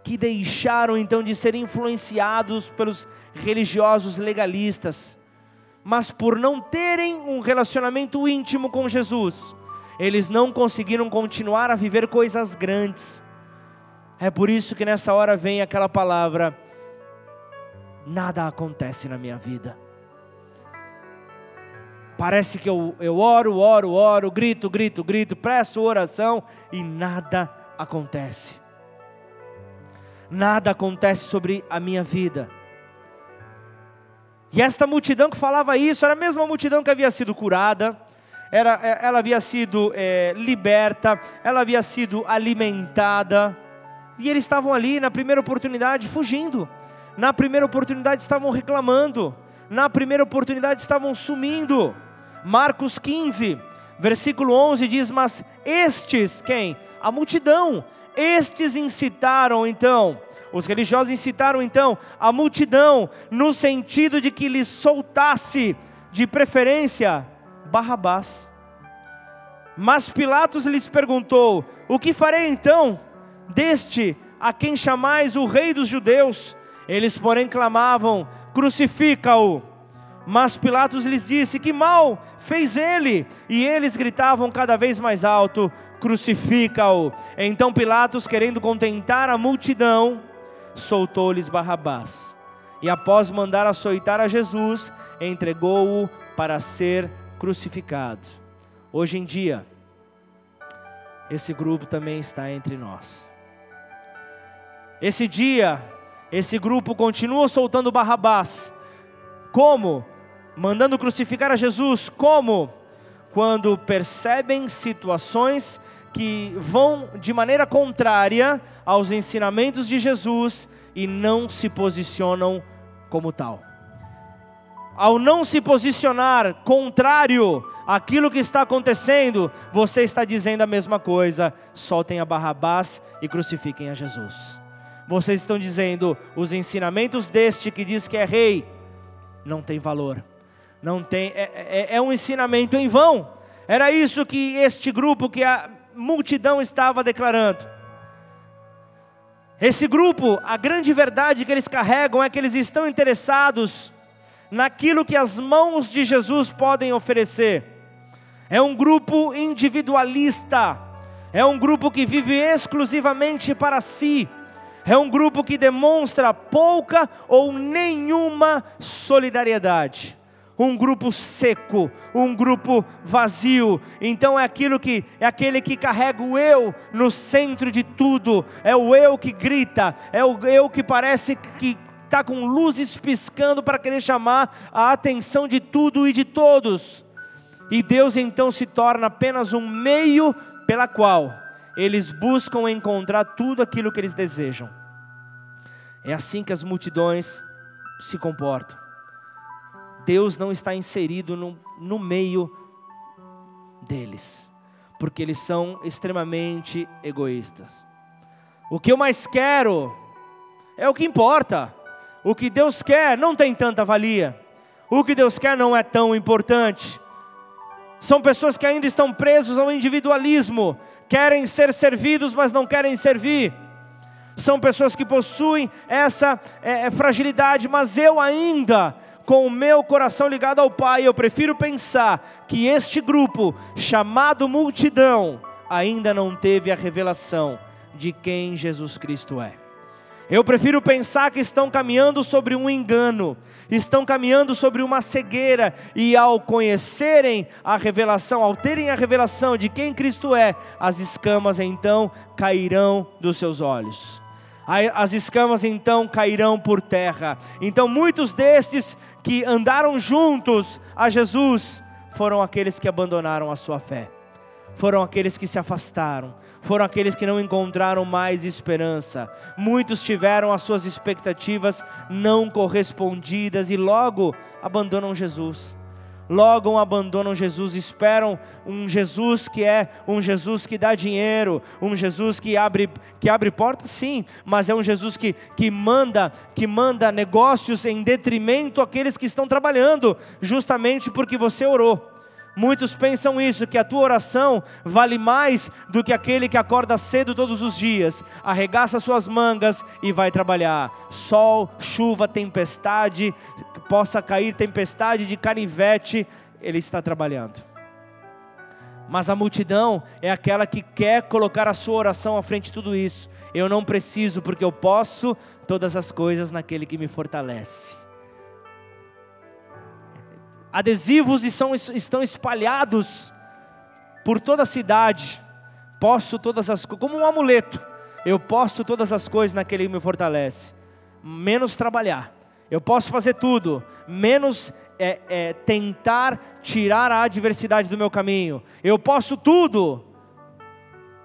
que deixaram então de ser influenciados pelos religiosos legalistas, mas por não terem um relacionamento íntimo com Jesus, eles não conseguiram continuar a viver coisas grandes. É por isso que nessa hora vem aquela palavra: nada acontece na minha vida. Parece que eu, eu oro, oro, oro, grito, grito, grito, presto oração e nada acontece. Nada acontece sobre a minha vida. E esta multidão que falava isso era a mesma multidão que havia sido curada, era, é, ela havia sido é, liberta, ela havia sido alimentada, e eles estavam ali na primeira oportunidade fugindo, na primeira oportunidade estavam reclamando, na primeira oportunidade estavam sumindo. Marcos 15, versículo 11 diz: Mas estes, quem? A multidão, estes incitaram então os religiosos incitaram então a multidão no sentido de que lhes soltasse, de preferência, Barrabás. Mas Pilatos lhes perguntou: O que farei então deste a quem chamais o rei dos judeus? Eles, porém, clamavam: Crucifica-o. Mas Pilatos lhes disse: Que mal fez ele? E eles gritavam cada vez mais alto: Crucifica-o. Então Pilatos, querendo contentar a multidão, soltou-lhes Barrabás. E após mandar açoitar a Jesus, entregou-o para ser crucificado. Hoje em dia, esse grupo também está entre nós. Esse dia, esse grupo continua soltando Barrabás. Como? Mandando crucificar a Jesus. Como? Quando percebem situações que vão de maneira contrária aos ensinamentos de Jesus e não se posicionam como tal. Ao não se posicionar contrário àquilo que está acontecendo, você está dizendo a mesma coisa: soltem a Barrabás e crucifiquem a Jesus. Vocês estão dizendo os ensinamentos deste que diz que é rei não tem valor, não tem é, é, é um ensinamento em vão. Era isso que este grupo que a multidão estava declarando. Esse grupo, a grande verdade que eles carregam é que eles estão interessados naquilo que as mãos de Jesus podem oferecer. É um grupo individualista, é um grupo que vive exclusivamente para si, é um grupo que demonstra pouca ou nenhuma solidariedade um grupo seco, um grupo vazio. Então é aquilo que é aquele que carrega o eu no centro de tudo. É o eu que grita, é o eu que parece que está com luzes piscando para querer chamar a atenção de tudo e de todos. E Deus então se torna apenas um meio pela qual eles buscam encontrar tudo aquilo que eles desejam. É assim que as multidões se comportam. Deus não está inserido no, no meio deles, porque eles são extremamente egoístas. O que eu mais quero é o que importa. O que Deus quer não tem tanta valia. O que Deus quer não é tão importante. São pessoas que ainda estão presos ao individualismo, querem ser servidos, mas não querem servir. São pessoas que possuem essa é, fragilidade, mas eu ainda com o meu coração ligado ao Pai, eu prefiro pensar que este grupo, chamado multidão, ainda não teve a revelação de quem Jesus Cristo é. Eu prefiro pensar que estão caminhando sobre um engano, estão caminhando sobre uma cegueira, e ao conhecerem a revelação, ao terem a revelação de quem Cristo é, as escamas então cairão dos seus olhos. As escamas então cairão por terra. Então muitos destes que andaram juntos a Jesus foram aqueles que abandonaram a sua fé. foram aqueles que se afastaram, foram aqueles que não encontraram mais esperança. Muitos tiveram as suas expectativas não correspondidas e logo abandonam Jesus logo abandonam Jesus, esperam um Jesus que é um Jesus que dá dinheiro, um Jesus que abre, que abre portas, sim, mas é um Jesus que, que manda, que manda negócios em detrimento àqueles que estão trabalhando, justamente porque você orou. Muitos pensam isso, que a tua oração vale mais do que aquele que acorda cedo todos os dias, arregaça suas mangas e vai trabalhar. Sol, chuva, tempestade, possa cair tempestade de canivete, ele está trabalhando. Mas a multidão é aquela que quer colocar a sua oração à frente de tudo isso. Eu não preciso, porque eu posso todas as coisas naquele que me fortalece adesivos estão espalhados por toda a cidade. Posso todas as coisas, como um amuleto. Eu posso todas as coisas naquele que me fortalece. Menos trabalhar. Eu posso fazer tudo, menos é, é, tentar tirar a adversidade do meu caminho. Eu posso tudo,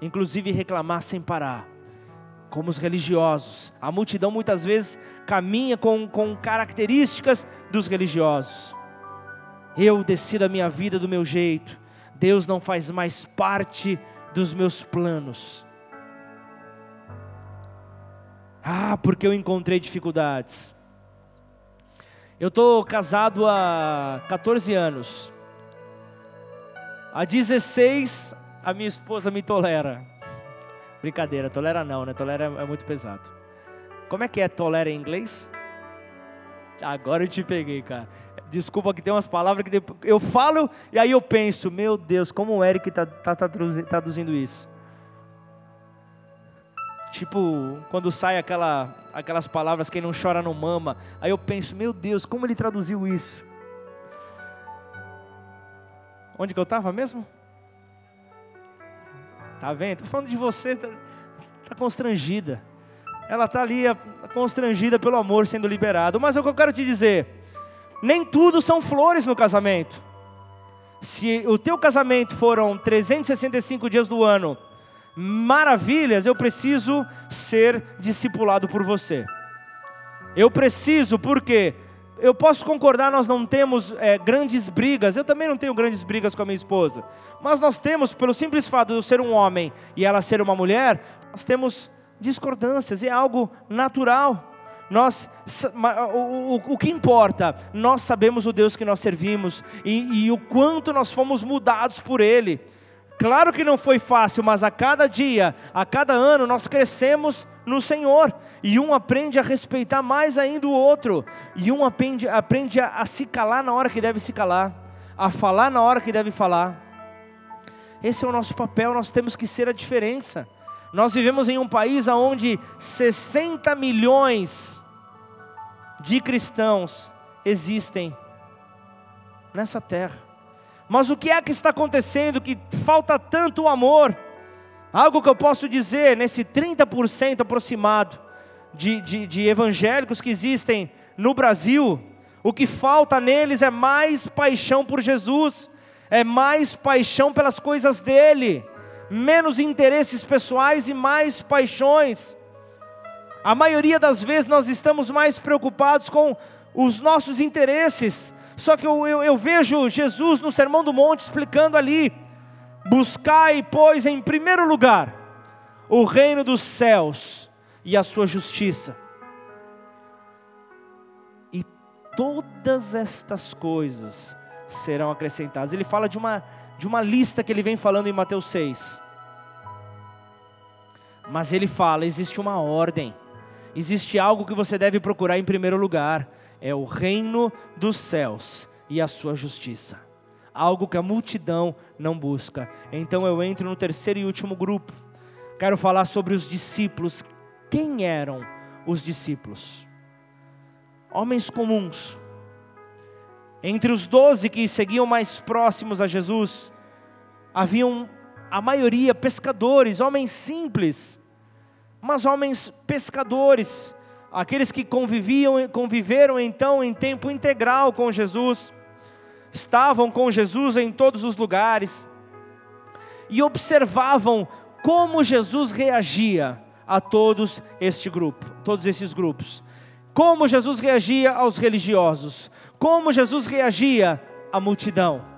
inclusive reclamar sem parar. Como os religiosos. A multidão muitas vezes caminha com, com características dos religiosos eu decido a minha vida do meu jeito, Deus não faz mais parte dos meus planos. Ah, porque eu encontrei dificuldades. Eu estou casado há 14 anos. Há 16, a minha esposa me tolera. Brincadeira, tolera não, né? Tolera é muito pesado. Como é que é tolera em inglês? Agora eu te peguei, cara. Desculpa que tem umas palavras que eu falo e aí eu penso, meu Deus, como o Eric está tá, tá traduzindo isso? Tipo, quando sai aquela, aquelas palavras, quem não chora não mama. Aí eu penso, meu Deus, como ele traduziu isso? Onde que eu estava mesmo? Tá vendo? Estou falando de você, tá, tá constrangida. Ela está ali constrangida pelo amor sendo liberado. Mas é o que eu quero te dizer nem tudo são flores no casamento. Se o teu casamento foram 365 dias do ano, maravilhas, eu preciso ser discipulado por você. Eu preciso, porque eu posso concordar, nós não temos é, grandes brigas, eu também não tenho grandes brigas com a minha esposa, mas nós temos, pelo simples fato de eu ser um homem e ela ser uma mulher, nós temos discordâncias, é algo natural. Nós, o, o, o, que importa, nós sabemos o Deus que nós servimos e, e o quanto nós fomos mudados por Ele. Claro que não foi fácil, mas a cada dia, a cada ano, nós crescemos no Senhor. E um aprende a respeitar mais ainda o outro. E um aprende, aprende a, a se calar na hora que deve se calar, a falar na hora que deve falar. Esse é o nosso papel, nós temos que ser a diferença. Nós vivemos em um país onde 60 milhões de cristãos existem nessa terra. Mas o que é que está acontecendo que falta tanto amor? Algo que eu posso dizer nesse 30% aproximado de, de, de evangélicos que existem no Brasil, o que falta neles é mais paixão por Jesus, é mais paixão pelas coisas dele menos interesses pessoais e mais paixões. A maioria das vezes nós estamos mais preocupados com os nossos interesses. Só que eu, eu, eu vejo Jesus no Sermão do Monte explicando ali: buscai, pois, em primeiro lugar, o reino dos céus e a sua justiça. E todas estas coisas serão acrescentadas. Ele fala de uma de uma lista que ele vem falando em Mateus 6. Mas ele fala: existe uma ordem, existe algo que você deve procurar em primeiro lugar: é o reino dos céus e a sua justiça. Algo que a multidão não busca. Então eu entro no terceiro e último grupo. Quero falar sobre os discípulos. Quem eram os discípulos? Homens comuns, entre os doze que seguiam mais próximos a Jesus, haviam a maioria pescadores, homens simples, mas homens pescadores, aqueles que conviviam, conviveram então em tempo integral com Jesus, estavam com Jesus em todos os lugares. e observavam como Jesus reagia a todos este grupo, todos esses grupos. Como Jesus reagia aos religiosos, como Jesus reagia à multidão.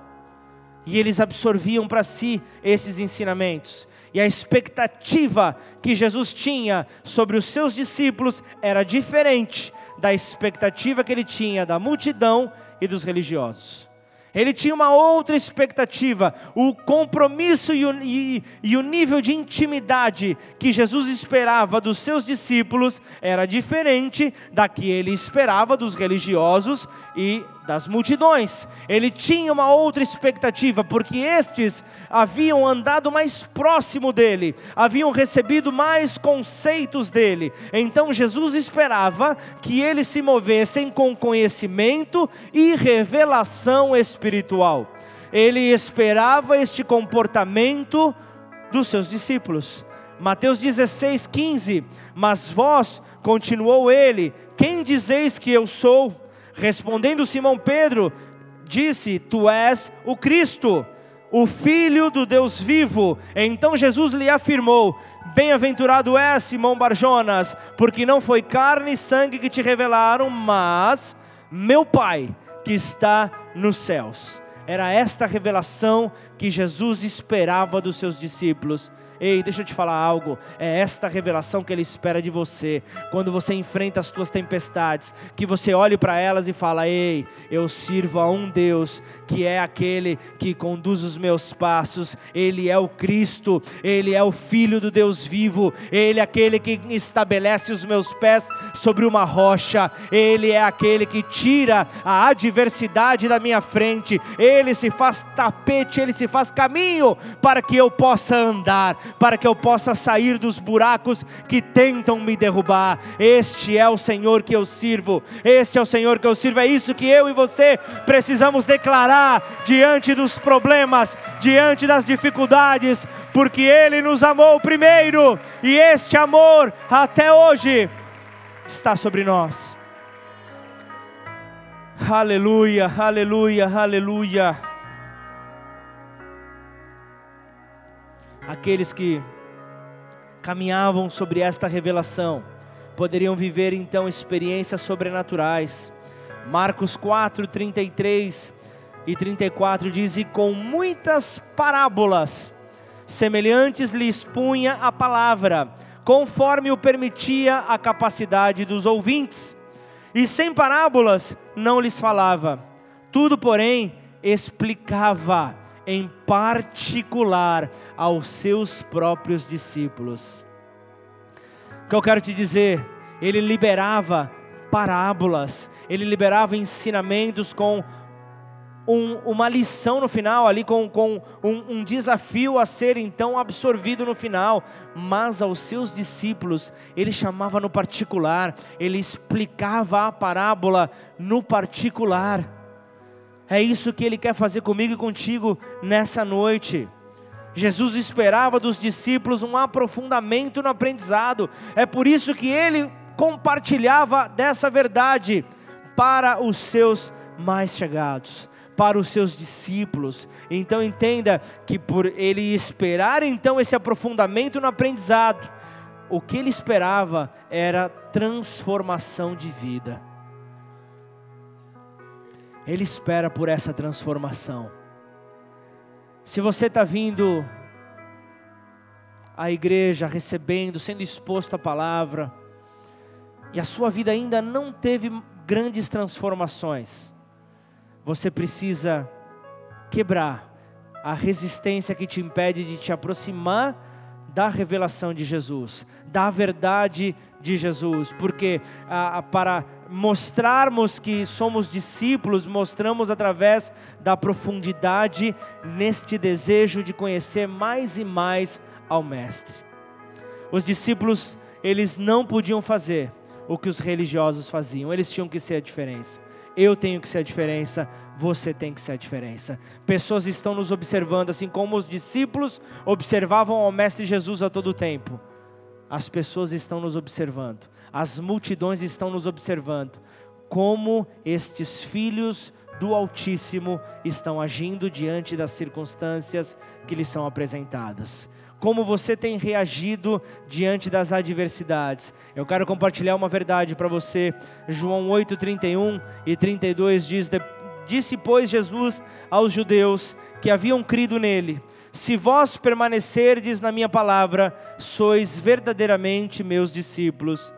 E eles absorviam para si esses ensinamentos. E a expectativa que Jesus tinha sobre os seus discípulos era diferente da expectativa que ele tinha da multidão e dos religiosos. Ele tinha uma outra expectativa, o compromisso e o, e, e o, nível de intimidade que Jesus esperava dos seus discípulos era diferente da que ele esperava dos religiosos e das multidões. Ele tinha uma outra expectativa, porque estes haviam andado mais próximo dele, haviam recebido mais conceitos dele. Então Jesus esperava que eles se movessem com conhecimento e revelação espiritual. Ele esperava este comportamento dos seus discípulos. Mateus 16, 15. Mas vós, continuou ele, quem dizeis que eu sou? Respondendo Simão Pedro, disse: Tu és o Cristo, o Filho do Deus vivo. Então Jesus lhe afirmou: Bem-aventurado és, Simão Barjonas, porque não foi carne e sangue que te revelaram, mas meu Pai que está nos céus. Era esta revelação que Jesus esperava dos seus discípulos. Ei, deixa eu te falar algo. É esta revelação que Ele espera de você. Quando você enfrenta as tuas tempestades, que você olhe para elas e fala: Ei, eu sirvo a um Deus que é aquele que conduz os meus passos. Ele é o Cristo. Ele é o Filho do Deus vivo. Ele é aquele que estabelece os meus pés sobre uma rocha. Ele é aquele que tira a adversidade da minha frente. Ele se faz tapete. Ele se faz caminho para que eu possa andar para que eu possa sair dos buracos que tentam me derrubar. Este é o Senhor que eu sirvo, este é o Senhor que eu sirvo. É isso que eu e você precisamos declarar diante dos problemas, diante das dificuldades, porque Ele nos amou primeiro e este amor até hoje está sobre nós. Aleluia, aleluia, aleluia. Aqueles que caminhavam sobre esta revelação poderiam viver então experiências sobrenaturais. Marcos 4, 33 e 34 diz: E com muitas parábolas semelhantes lhe expunha a palavra, conforme o permitia a capacidade dos ouvintes. E sem parábolas não lhes falava, tudo, porém, explicava em particular aos seus próprios discípulos. O que eu quero te dizer, ele liberava parábolas, ele liberava ensinamentos com um, uma lição no final, ali com, com um, um, desafio a ser então absorvido no final, mas aos seus discípulos ele chamava no particular, ele explicava a parábola no particular. É isso que Ele quer fazer comigo e contigo nessa noite. Jesus esperava dos discípulos um aprofundamento no aprendizado, é por isso que Ele compartilhava dessa verdade para os seus mais chegados, para os seus discípulos. Então entenda que por ele esperar então esse aprofundamento no aprendizado, o que ele esperava era transformação de vida. Ele espera por essa transformação. Se você está vindo à igreja, recebendo, sendo exposto à palavra, e a sua vida ainda não teve grandes transformações, você precisa quebrar a resistência que te impede de te aproximar da revelação de Jesus, da verdade de Jesus, porque ah, para mostrarmos que somos discípulos, mostramos através da profundidade neste desejo de conhecer mais e mais ao Mestre. Os discípulos, eles não podiam fazer o que os religiosos faziam, eles tinham que ser a diferença. Eu tenho que ser a diferença, você tem que ser a diferença. Pessoas estão nos observando, assim como os discípulos observavam ao Mestre Jesus a todo tempo. As pessoas estão nos observando as multidões estão nos observando, como estes filhos do Altíssimo estão agindo diante das circunstâncias que lhes são apresentadas. Como você tem reagido diante das adversidades? Eu quero compartilhar uma verdade para você. João 8, 31 e 32 diz: Disse, pois, Jesus aos judeus que haviam crido nele: Se vós permanecerdes na minha palavra, sois verdadeiramente meus discípulos.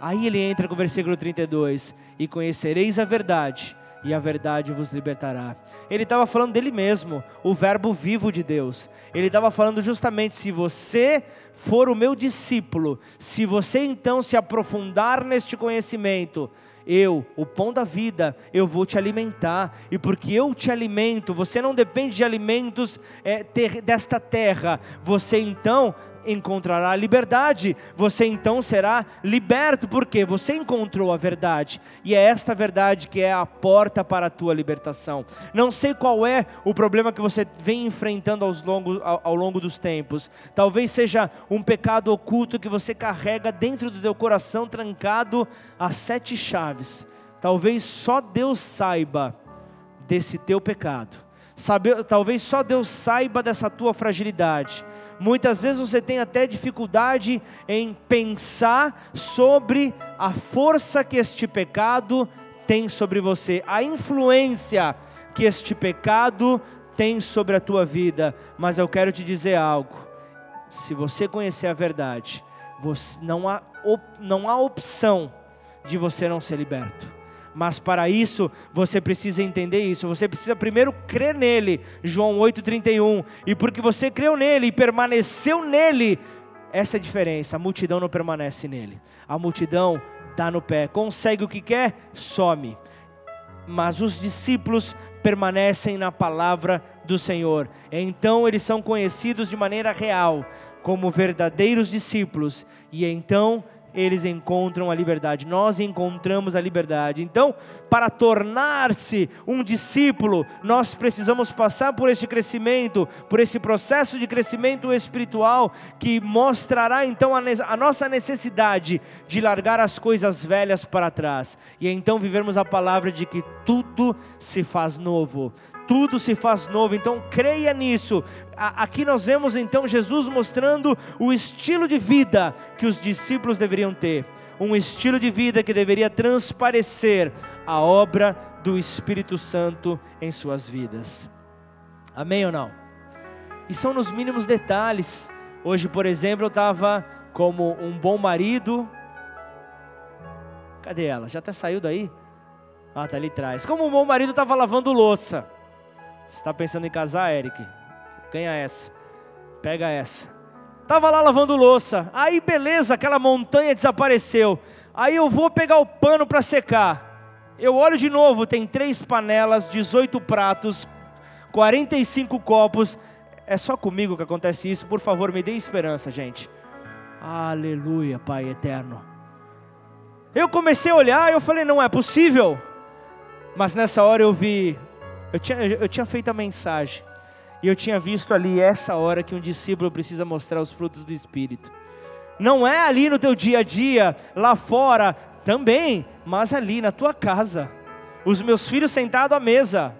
Aí ele entra com o versículo 32: E conhecereis a verdade, e a verdade vos libertará. Ele estava falando dele mesmo, o Verbo vivo de Deus. Ele estava falando justamente: se você for o meu discípulo, se você então se aprofundar neste conhecimento, eu, o pão da vida, eu vou te alimentar, e porque eu te alimento, você não depende de alimentos é, ter, desta terra, você então encontrará liberdade, você então será liberto, porque você encontrou a verdade, e é esta verdade que é a porta para a tua libertação. Não sei qual é o problema que você vem enfrentando aos ao, ao longo dos tempos, talvez seja um pecado oculto que você carrega dentro do teu coração, trancado a sete chaves, talvez só Deus saiba desse teu pecado. Talvez só Deus saiba dessa tua fragilidade. Muitas vezes você tem até dificuldade em pensar sobre a força que este pecado tem sobre você, a influência que este pecado tem sobre a tua vida. Mas eu quero te dizer algo: se você conhecer a verdade, você, não, há, não há opção de você não ser liberto mas para isso você precisa entender isso. Você precisa primeiro crer nele, João 8:31. E porque você creu nele e permaneceu nele, essa é a diferença. A multidão não permanece nele. A multidão dá no pé, consegue o que quer, some. Mas os discípulos permanecem na palavra do Senhor. Então eles são conhecidos de maneira real como verdadeiros discípulos e então eles encontram a liberdade, nós encontramos a liberdade. Então, para tornar-se um discípulo, nós precisamos passar por este crescimento, por esse processo de crescimento espiritual que mostrará então a, a nossa necessidade de largar as coisas velhas para trás. E então vivermos a palavra de que tudo se faz novo tudo se faz novo. Então creia nisso. Aqui nós vemos então Jesus mostrando o estilo de vida que os discípulos deveriam ter. Um estilo de vida que deveria transparecer a obra do Espírito Santo em suas vidas. Amém ou não? E são nos mínimos detalhes. Hoje, por exemplo, eu estava como um bom marido. Cadê ela? Já até saiu daí? Ah, tá ali atrás. Como um bom marido estava lavando louça. Está pensando em casar, Eric? Ganha essa. Pega essa. Tava lá lavando louça. Aí, beleza, aquela montanha desapareceu. Aí eu vou pegar o pano para secar. Eu olho de novo, tem três panelas, 18 pratos, 45 copos. É só comigo que acontece isso. Por favor, me dê esperança, gente. Aleluia, Pai eterno. Eu comecei a olhar e eu falei, não é possível. Mas nessa hora eu vi eu tinha, eu tinha feito a mensagem. E eu tinha visto ali essa hora que um discípulo precisa mostrar os frutos do Espírito. Não é ali no teu dia a dia, lá fora também, mas ali na tua casa. Os meus filhos sentados à mesa.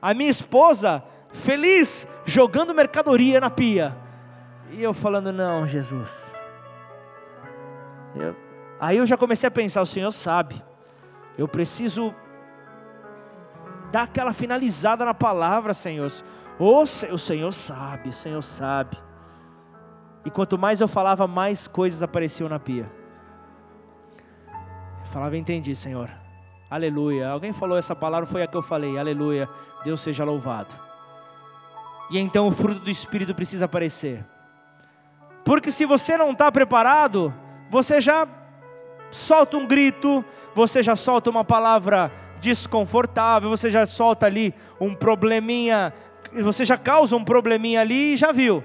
A minha esposa feliz jogando mercadoria na pia. E eu falando, não, Jesus. Eu, aí eu já comecei a pensar, o Senhor sabe. Eu preciso dá aquela finalizada na palavra, Senhor. Oh, o Senhor sabe, o Senhor sabe. E quanto mais eu falava, mais coisas apareciam na pia. Eu falava, entendi, Senhor. Aleluia. Alguém falou essa palavra, foi a que eu falei. Aleluia. Deus seja louvado. E então o fruto do Espírito precisa aparecer. Porque se você não está preparado, você já solta um grito, você já solta uma palavra desconfortável, você já solta ali um probleminha, você já causa um probleminha ali e já viu.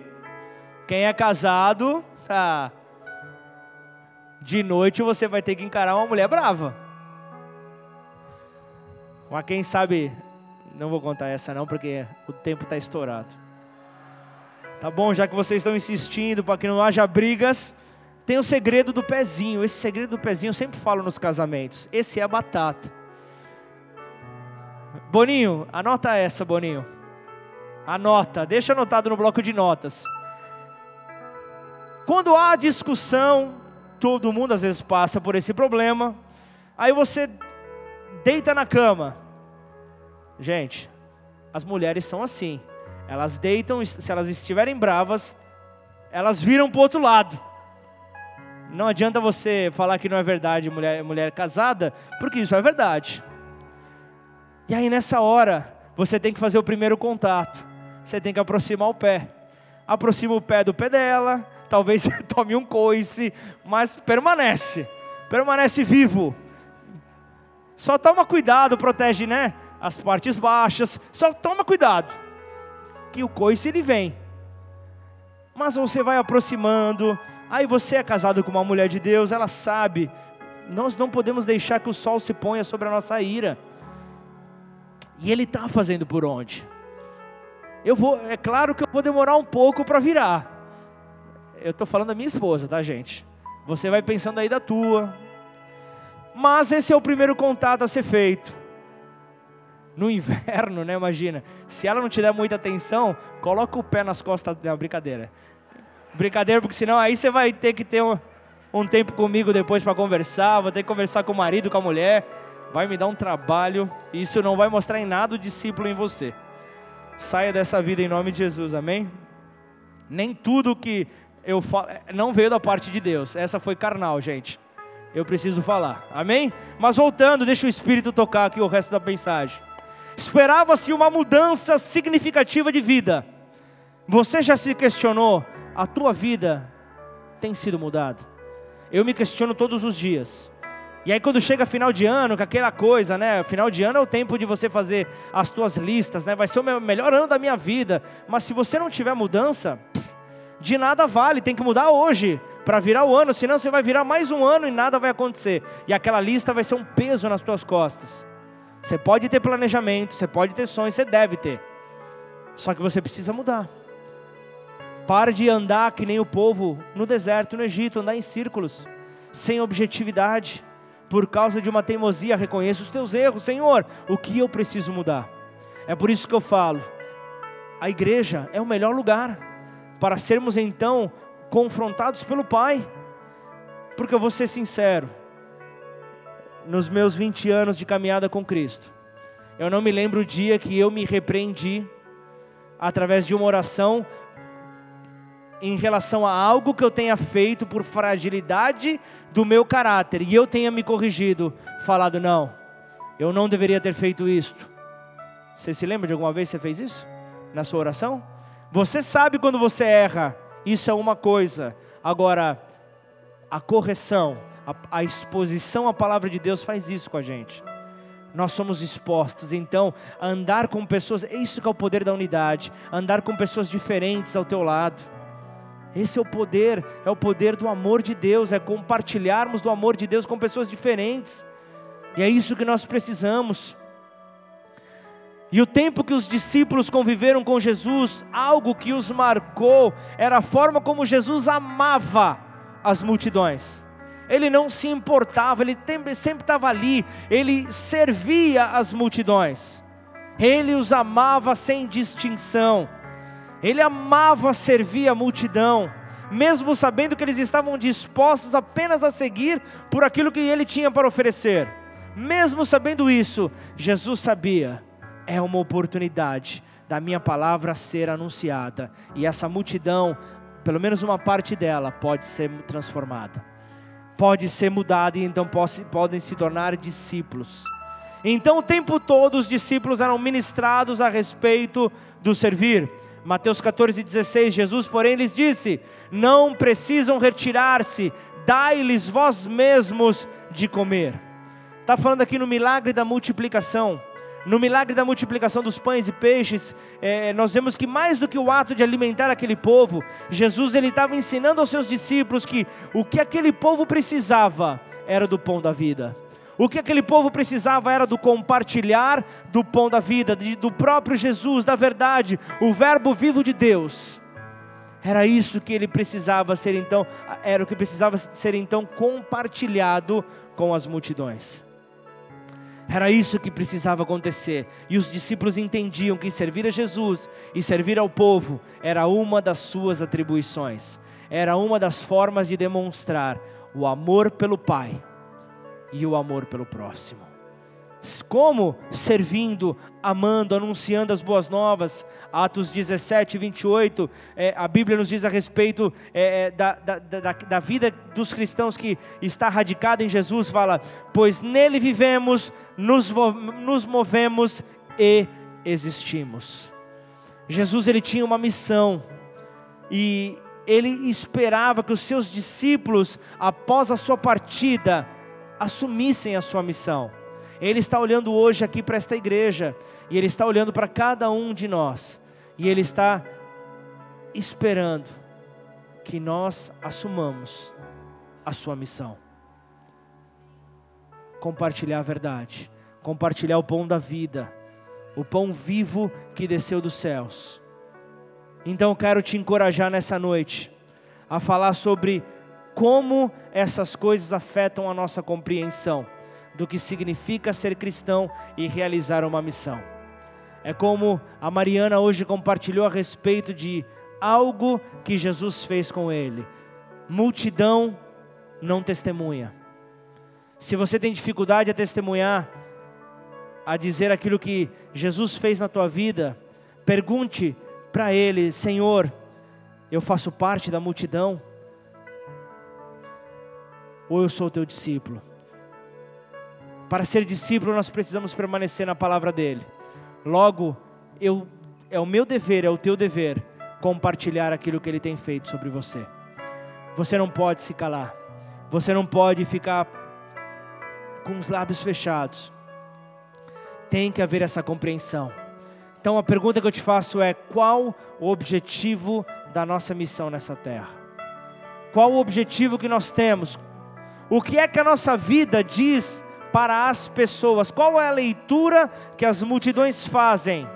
Quem é casado, tá. De noite você vai ter que encarar uma mulher brava. Mas quem sabe, não vou contar essa não, porque o tempo está estourado. Tá bom, já que vocês estão insistindo para que não haja brigas, tem o segredo do pezinho. Esse segredo do pezinho eu sempre falo nos casamentos. Esse é a batata. Boninho, anota essa, Boninho. Anota, deixa anotado no bloco de notas. Quando há discussão, todo mundo às vezes passa por esse problema. Aí você deita na cama. Gente, as mulheres são assim. Elas deitam, se elas estiverem bravas, elas viram para o outro lado. Não adianta você falar que não é verdade mulher, mulher casada, porque isso é verdade. E aí nessa hora, você tem que fazer o primeiro contato. Você tem que aproximar o pé. Aproxima o pé do pé dela, talvez tome um coice, mas permanece. Permanece vivo. Só toma cuidado, protege, né? As partes baixas. Só toma cuidado. Que o coice ele vem. Mas você vai aproximando, Aí você é casado com uma mulher de Deus, ela sabe. Nós não podemos deixar que o sol se ponha sobre a nossa ira. E ele está fazendo por onde? Eu vou, é claro que eu vou demorar um pouco para virar. Eu estou falando da minha esposa, tá, gente? Você vai pensando aí da tua. Mas esse é o primeiro contato a ser feito. No inverno, né? Imagina. Se ela não te der muita atenção, coloca o pé nas costas. Não, brincadeira. Brincadeira, porque senão aí você vai ter que ter um, um tempo comigo depois para conversar, vou ter que conversar com o marido, com a mulher, vai me dar um trabalho, e isso não vai mostrar em nada o discípulo em você. Saia dessa vida em nome de Jesus, amém? Nem tudo que eu falo não veio da parte de Deus, essa foi carnal, gente. Eu preciso falar, amém? Mas voltando, deixa o Espírito tocar aqui o resto da mensagem. Esperava-se uma mudança significativa de vida. Você já se questionou a tua vida tem sido mudada? Eu me questiono todos os dias. E aí quando chega final de ano, com aquela coisa, né? Final de ano é o tempo de você fazer as tuas listas, né? Vai ser o melhor ano da minha vida. Mas se você não tiver mudança, de nada vale, tem que mudar hoje para virar o ano, senão você vai virar mais um ano e nada vai acontecer. E aquela lista vai ser um peso nas tuas costas. Você pode ter planejamento, você pode ter sonhos, você deve ter. Só que você precisa mudar. Pare de andar que nem o povo no deserto, no Egito, andar em círculos, sem objetividade, por causa de uma teimosia. Reconheça os teus erros, Senhor. O que eu preciso mudar? É por isso que eu falo: a igreja é o melhor lugar para sermos então confrontados pelo Pai. Porque eu vou ser sincero, nos meus 20 anos de caminhada com Cristo, eu não me lembro o dia que eu me repreendi através de uma oração em relação a algo que eu tenha feito por fragilidade do meu caráter e eu tenha me corrigido, falado não, eu não deveria ter feito isto. Você se lembra de alguma vez que você fez isso na sua oração? Você sabe quando você erra, isso é uma coisa. Agora, a correção, a, a exposição à palavra de Deus faz isso com a gente nós somos expostos. Então, andar com pessoas, é isso que é o poder da unidade, andar com pessoas diferentes ao teu lado. Esse é o poder, é o poder do amor de Deus, é compartilharmos do amor de Deus com pessoas diferentes. E é isso que nós precisamos. E o tempo que os discípulos conviveram com Jesus, algo que os marcou, era a forma como Jesus amava as multidões. Ele não se importava, ele sempre estava ali, ele servia as multidões, ele os amava sem distinção. Ele amava servir a multidão, mesmo sabendo que eles estavam dispostos apenas a seguir por aquilo que ele tinha para oferecer. Mesmo sabendo isso, Jesus sabia, é uma oportunidade da minha palavra ser anunciada, e essa multidão, pelo menos uma parte dela, pode ser transformada, pode ser mudada, e então podem se tornar discípulos. Então, o tempo todo, os discípulos eram ministrados a respeito do servir. Mateus 14, 16, Jesus, porém, lhes disse: Não precisam retirar-se, dai-lhes vós mesmos de comer. Está falando aqui no milagre da multiplicação. No milagre da multiplicação dos pães e peixes, é, nós vemos que mais do que o ato de alimentar aquele povo, Jesus ele estava ensinando aos seus discípulos que o que aquele povo precisava era do pão da vida. O que aquele povo precisava era do compartilhar do pão da vida, de, do próprio Jesus, da verdade, o Verbo vivo de Deus. Era isso que ele precisava ser então, era o que precisava ser então compartilhado com as multidões. Era isso que precisava acontecer. E os discípulos entendiam que servir a Jesus e servir ao povo era uma das suas atribuições, era uma das formas de demonstrar o amor pelo Pai e o amor pelo próximo. Como? Servindo, amando, anunciando as boas novas. Atos 17, 28, é, a Bíblia nos diz a respeito é, é da, da, da, da vida dos cristãos que está radicada em Jesus, fala, pois nele vivemos, nos, nos movemos e existimos. Jesus ele tinha uma missão e ele esperava que os seus discípulos, após a sua partida, assumissem a sua missão. Ele está olhando hoje aqui para esta igreja, e Ele está olhando para cada um de nós, e Ele está esperando que nós assumamos a Sua missão. Compartilhar a verdade, compartilhar o pão da vida, o pão vivo que desceu dos céus. Então quero te encorajar nessa noite a falar sobre como essas coisas afetam a nossa compreensão do que significa ser cristão e realizar uma missão. É como a Mariana hoje compartilhou a respeito de algo que Jesus fez com ele. Multidão não testemunha. Se você tem dificuldade a testemunhar, a dizer aquilo que Jesus fez na tua vida, pergunte para ele: Senhor, eu faço parte da multidão? Ou eu sou teu discípulo? Para ser discípulo, nós precisamos permanecer na palavra dele. Logo, eu, é o meu dever, é o teu dever, compartilhar aquilo que ele tem feito sobre você. Você não pode se calar. Você não pode ficar com os lábios fechados. Tem que haver essa compreensão. Então a pergunta que eu te faço é: qual o objetivo da nossa missão nessa terra? Qual o objetivo que nós temos? O que é que a nossa vida diz para as pessoas. Qual é a leitura que as multidões fazem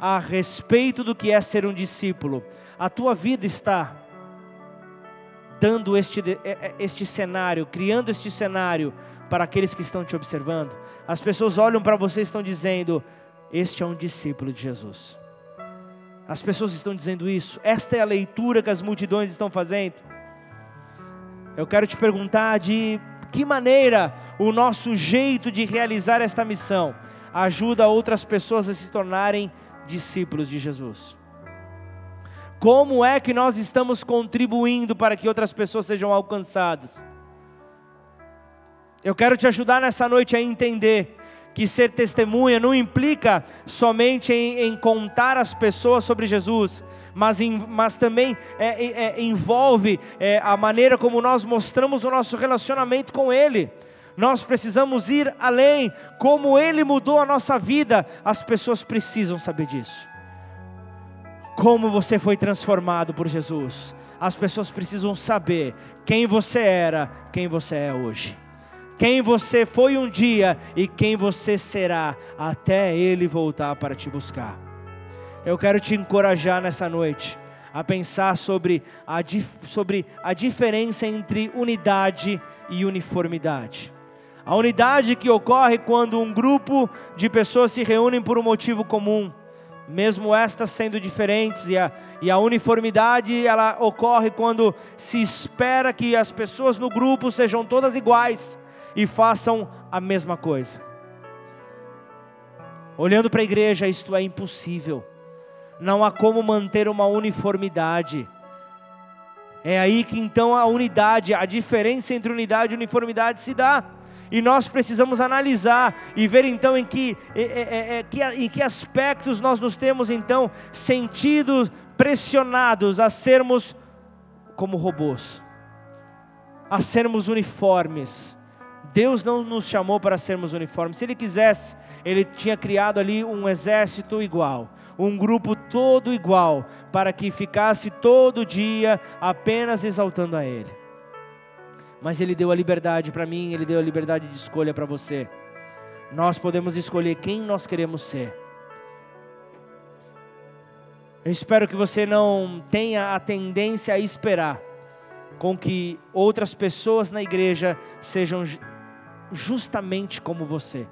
a respeito do que é ser um discípulo? A tua vida está dando este, é, é, este cenário, criando este cenário para aqueles que estão te observando. As pessoas olham para você e estão dizendo: Este é um discípulo de Jesus. As pessoas estão dizendo isso. Esta é a leitura que as multidões estão fazendo. Eu quero te perguntar de que maneira o nosso jeito de realizar esta missão ajuda outras pessoas a se tornarem discípulos de Jesus? Como é que nós estamos contribuindo para que outras pessoas sejam alcançadas? Eu quero te ajudar nessa noite a entender que ser testemunha não implica somente em, em contar às pessoas sobre Jesus, mas, em, mas também é, é, envolve é, a maneira como nós mostramos o nosso relacionamento com Ele. Nós precisamos ir além, como Ele mudou a nossa vida, as pessoas precisam saber disso. Como você foi transformado por Jesus, as pessoas precisam saber quem você era, quem você é hoje quem você foi um dia e quem você será até Ele voltar para te buscar. Eu quero te encorajar nessa noite a pensar sobre a, sobre a diferença entre unidade e uniformidade. A unidade que ocorre quando um grupo de pessoas se reúnem por um motivo comum, mesmo estas sendo diferentes, e a, e a uniformidade ela ocorre quando se espera que as pessoas no grupo sejam todas iguais e façam a mesma coisa. Olhando para a igreja, isto é impossível. Não há como manter uma uniformidade. É aí que então a unidade, a diferença entre unidade e uniformidade se dá. E nós precisamos analisar e ver então em que, é, é, é, em que aspectos nós nos temos então sentido pressionados a sermos como robôs, a sermos uniformes Deus não nos chamou para sermos uniformes. Se Ele quisesse, Ele tinha criado ali um exército igual, um grupo todo igual, para que ficasse todo dia apenas exaltando a Ele. Mas Ele deu a liberdade para mim, Ele deu a liberdade de escolha para você. Nós podemos escolher quem nós queremos ser. Eu espero que você não tenha a tendência a esperar com que outras pessoas na igreja sejam justamente como você.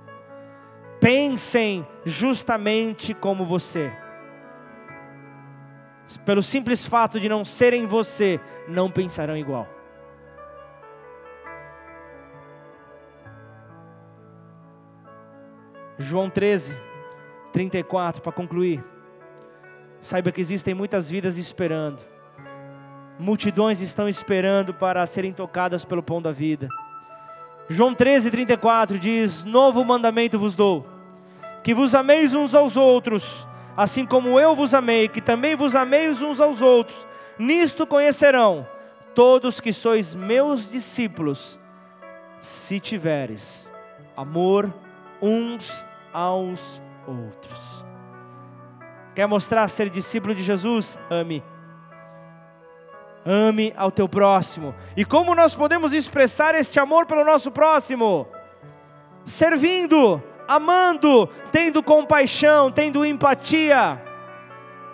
Pensem justamente como você. Pelo simples fato de não serem você, não pensarão igual. João 13, 34, para concluir. Saiba que existem muitas vidas esperando. Multidões estão esperando para serem tocadas pelo pão da vida. João 13, 34 diz: Novo mandamento vos dou, que vos ameis uns aos outros, assim como eu vos amei, que também vos ameis uns aos outros. Nisto conhecerão todos que sois meus discípulos, se tiveres amor uns aos outros. Quer mostrar ser discípulo de Jesus? Ame. Ame ao teu próximo. E como nós podemos expressar este amor pelo nosso próximo? Servindo, amando, tendo compaixão, tendo empatia.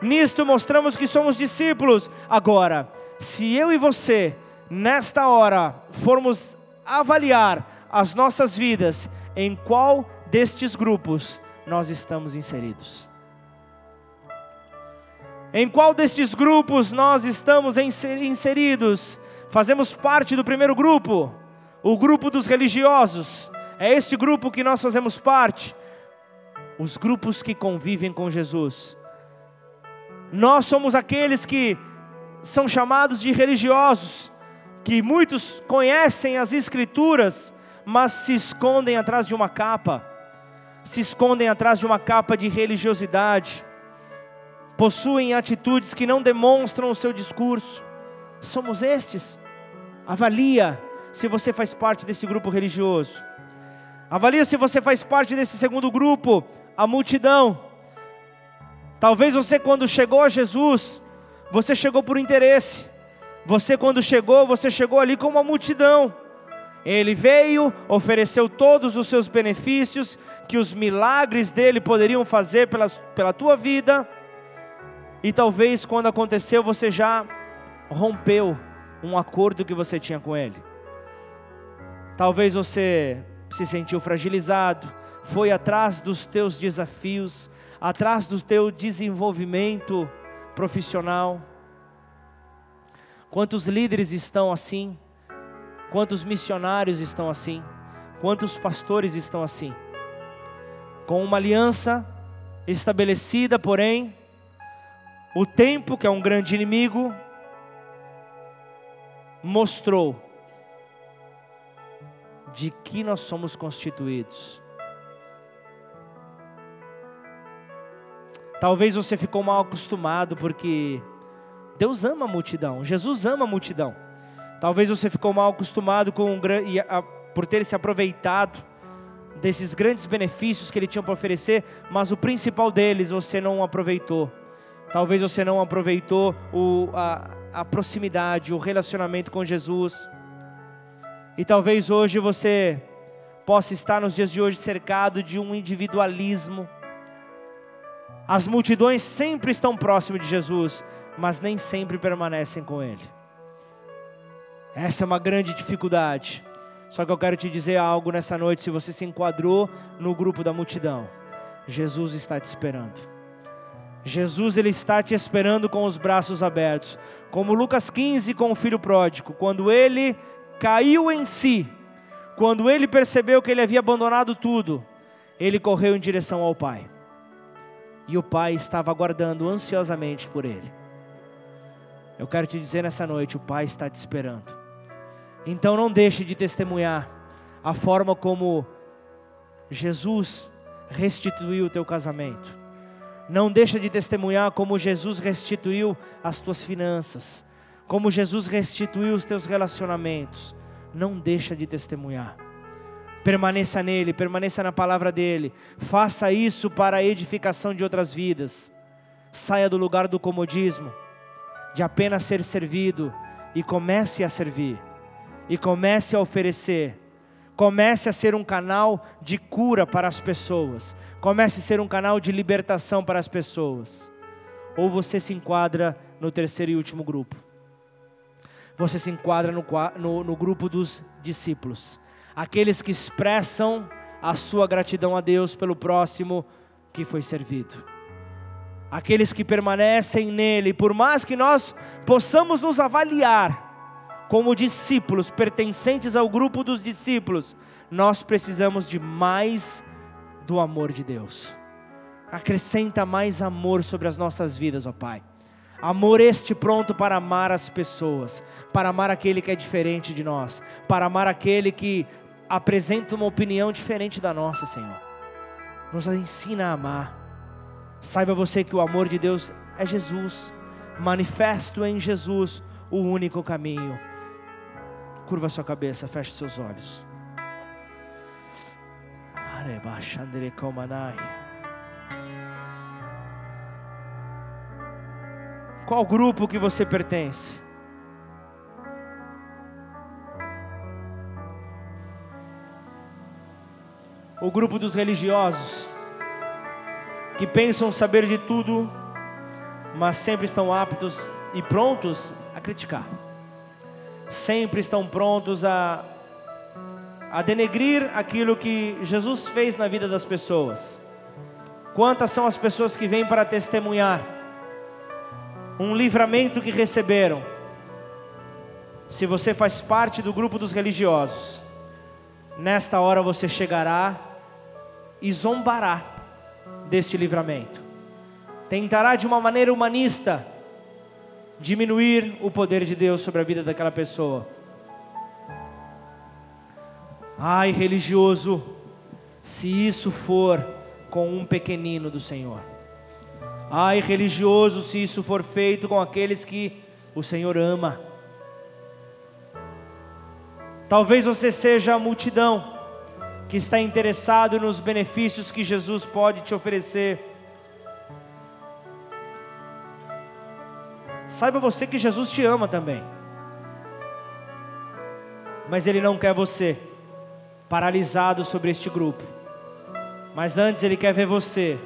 Nisto mostramos que somos discípulos. Agora, se eu e você, nesta hora, formos avaliar as nossas vidas, em qual destes grupos nós estamos inseridos? Em qual destes grupos nós estamos inseridos? Fazemos parte do primeiro grupo, o grupo dos religiosos. É este grupo que nós fazemos parte. Os grupos que convivem com Jesus. Nós somos aqueles que são chamados de religiosos, que muitos conhecem as Escrituras, mas se escondem atrás de uma capa, se escondem atrás de uma capa de religiosidade possuem atitudes que não demonstram o seu discurso. Somos estes. Avalia se você faz parte desse grupo religioso. Avalia se você faz parte desse segundo grupo, a multidão. Talvez você, quando chegou a Jesus, você chegou por interesse. Você, quando chegou, você chegou ali como uma multidão. Ele veio, ofereceu todos os seus benefícios que os milagres dele poderiam fazer pela, pela tua vida e talvez quando aconteceu você já rompeu um acordo que você tinha com Ele. Talvez você se sentiu fragilizado, foi atrás dos teus desafios, atrás do teu desenvolvimento profissional. Quantos líderes estão assim? Quantos missionários estão assim? Quantos pastores estão assim? Com uma aliança estabelecida, porém, o tempo, que é um grande inimigo, mostrou de que nós somos constituídos. Talvez você ficou mal acostumado porque Deus ama a multidão, Jesus ama a multidão. Talvez você ficou mal acostumado com um, por ter se aproveitado desses grandes benefícios que ele tinha para oferecer, mas o principal deles você não aproveitou. Talvez você não aproveitou o, a, a proximidade, o relacionamento com Jesus. E talvez hoje você possa estar nos dias de hoje cercado de um individualismo. As multidões sempre estão próximas de Jesus, mas nem sempre permanecem com Ele. Essa é uma grande dificuldade. Só que eu quero te dizer algo nessa noite: se você se enquadrou no grupo da multidão, Jesus está te esperando. Jesus ele está te esperando com os braços abertos, como Lucas 15 com o filho pródigo, quando ele caiu em si, quando ele percebeu que ele havia abandonado tudo, ele correu em direção ao Pai. E o Pai estava aguardando ansiosamente por ele. Eu quero te dizer nessa noite, o Pai está te esperando. Então não deixe de testemunhar a forma como Jesus restituiu o teu casamento não deixa de testemunhar como Jesus restituiu as tuas finanças, como Jesus restituiu os teus relacionamentos. Não deixa de testemunhar. Permaneça nele, permaneça na palavra dele. Faça isso para a edificação de outras vidas. Saia do lugar do comodismo, de apenas ser servido e comece a servir. E comece a oferecer Comece a ser um canal de cura para as pessoas. Comece a ser um canal de libertação para as pessoas. Ou você se enquadra no terceiro e último grupo. Você se enquadra no, no, no grupo dos discípulos. Aqueles que expressam a sua gratidão a Deus pelo próximo que foi servido. Aqueles que permanecem nele, por mais que nós possamos nos avaliar como discípulos pertencentes ao grupo dos discípulos, nós precisamos de mais do amor de Deus. Acrescenta mais amor sobre as nossas vidas, ó Pai. Amor este pronto para amar as pessoas, para amar aquele que é diferente de nós, para amar aquele que apresenta uma opinião diferente da nossa, Senhor. Nos ensina a amar. Saiba você que o amor de Deus é Jesus, manifesto em Jesus, o único caminho. Curva sua cabeça, feche seus olhos. Qual grupo que você pertence? O grupo dos religiosos, que pensam saber de tudo, mas sempre estão aptos e prontos a criticar, sempre estão prontos a, a denegrir aquilo que Jesus fez na vida das pessoas. Quantas são as pessoas que vêm para testemunhar? Um livramento que receberam. Se você faz parte do grupo dos religiosos, nesta hora você chegará e zombará deste livramento. Tentará de uma maneira humanista diminuir o poder de Deus sobre a vida daquela pessoa. Ai, religioso, se isso for com um pequenino do Senhor. Ai, religioso, se isso for feito com aqueles que o Senhor ama. Talvez você seja a multidão que está interessado nos benefícios que Jesus pode te oferecer. Saiba você que Jesus te ama também. Mas Ele não quer você paralisado sobre este grupo. Mas antes Ele quer ver você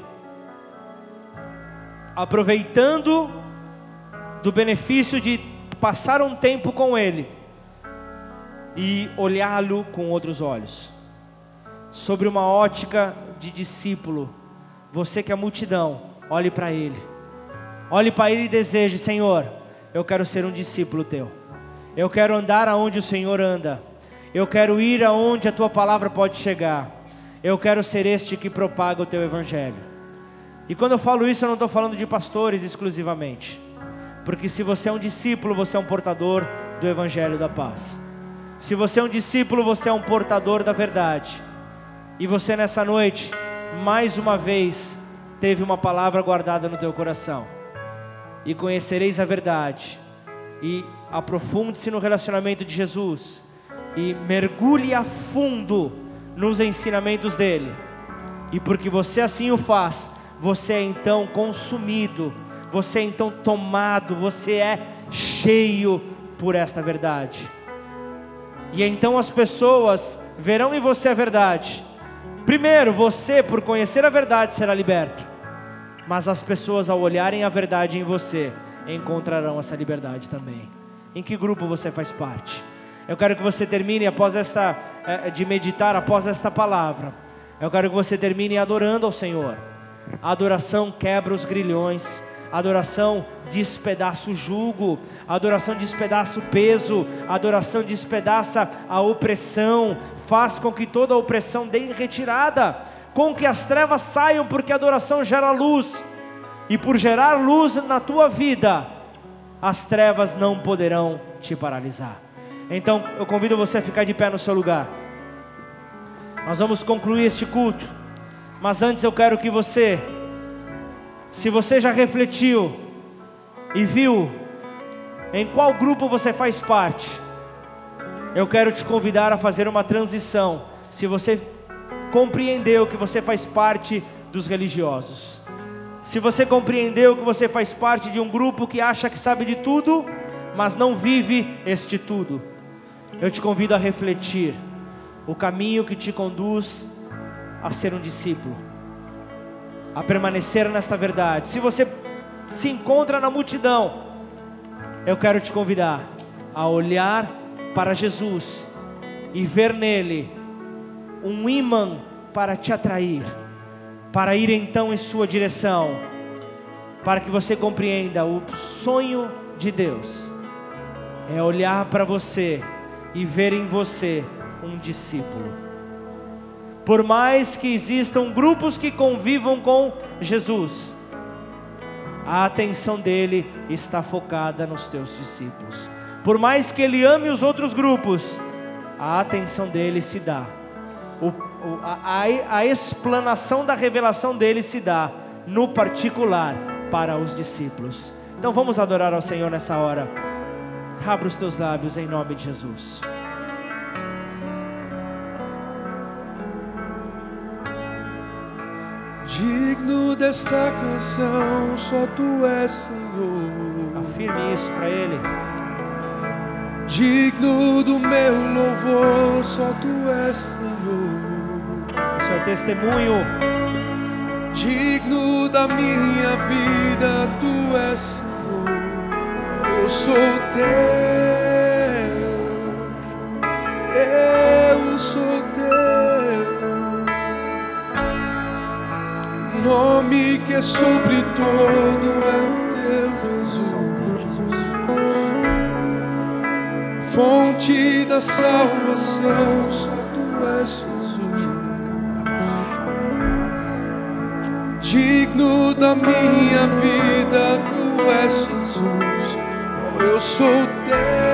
aproveitando do benefício de passar um tempo com Ele e olhá-lo com outros olhos, sobre uma ótica de discípulo. Você que é multidão, olhe para Ele, olhe para Ele e deseje: Senhor, eu quero ser um discípulo Teu, eu quero andar aonde o Senhor anda, eu quero ir aonde a Tua palavra pode chegar, eu quero ser este que propaga o Teu Evangelho. E quando eu falo isso, eu não estou falando de pastores exclusivamente. Porque se você é um discípulo, você é um portador do Evangelho da Paz. Se você é um discípulo, você é um portador da verdade. E você nessa noite, mais uma vez, teve uma palavra guardada no teu coração. E conhecereis a verdade. E aprofunde-se no relacionamento de Jesus. E mergulhe a fundo nos ensinamentos dele. E porque você assim o faz, você é então consumido, você é então tomado, você é cheio por esta verdade. E então as pessoas verão em você a verdade. Primeiro, você, por conhecer a verdade, será liberto. Mas as pessoas, ao olharem a verdade em você, encontrarão essa liberdade também. Em que grupo você faz parte? Eu quero que você termine após esta eh, de meditar após esta palavra. Eu quero que você termine adorando ao Senhor. A adoração quebra os grilhões. A adoração despedaça o jugo, a adoração despedaça o peso, a adoração despedaça a opressão, faz com que toda a opressão dê retirada, com que as trevas saiam, porque a adoração gera luz, e por gerar luz na tua vida, as trevas não poderão te paralisar. Então eu convido você a ficar de pé no seu lugar. Nós vamos concluir este culto. Mas antes eu quero que você, se você já refletiu e viu em qual grupo você faz parte, eu quero te convidar a fazer uma transição. Se você compreendeu que você faz parte dos religiosos, se você compreendeu que você faz parte de um grupo que acha que sabe de tudo, mas não vive este tudo, eu te convido a refletir o caminho que te conduz a ser um discípulo, a permanecer nesta verdade. Se você se encontra na multidão, eu quero te convidar a olhar para Jesus e ver nele um imã para te atrair, para ir então em sua direção, para que você compreenda o sonho de Deus é olhar para você e ver em você um discípulo. Por mais que existam grupos que convivam com Jesus, a atenção dele está focada nos teus discípulos. Por mais que ele ame os outros grupos, a atenção dele se dá. O, o, a, a explanação da revelação dele se dá no particular para os discípulos. Então vamos adorar ao Senhor nessa hora. Abra os teus lábios em nome de Jesus. Digno dessa canção, só tu és Senhor. Afirme isso para Ele. Digno do meu louvor, só tu és Senhor. Isso é testemunho. Digno da minha vida, tu és Senhor. Eu sou teu. Eu sou teu. Nome que é sobre todo é teu Jesus. Fonte da salvação, só tu és Jesus. Digno da minha vida, tu és Jesus. Oh, eu sou teu.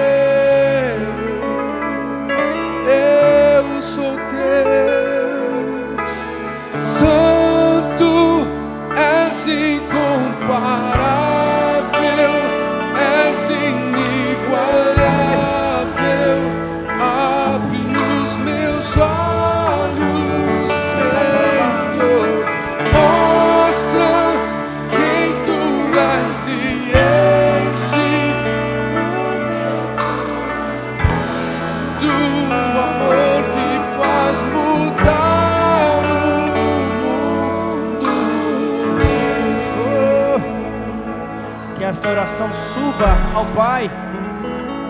Suba ao Pai.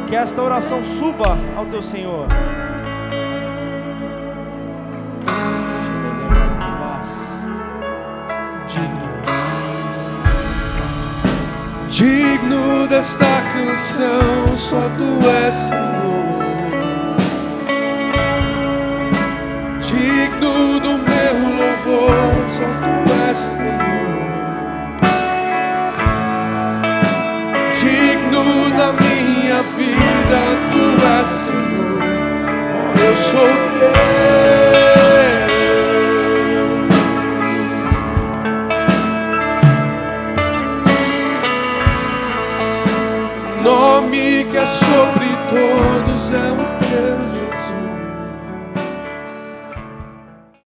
Que esta oração suba ao teu Senhor. Digno. Desta canção, só tu és Senhor. Digno do meu louvor, só Senhor. Eu sou teu.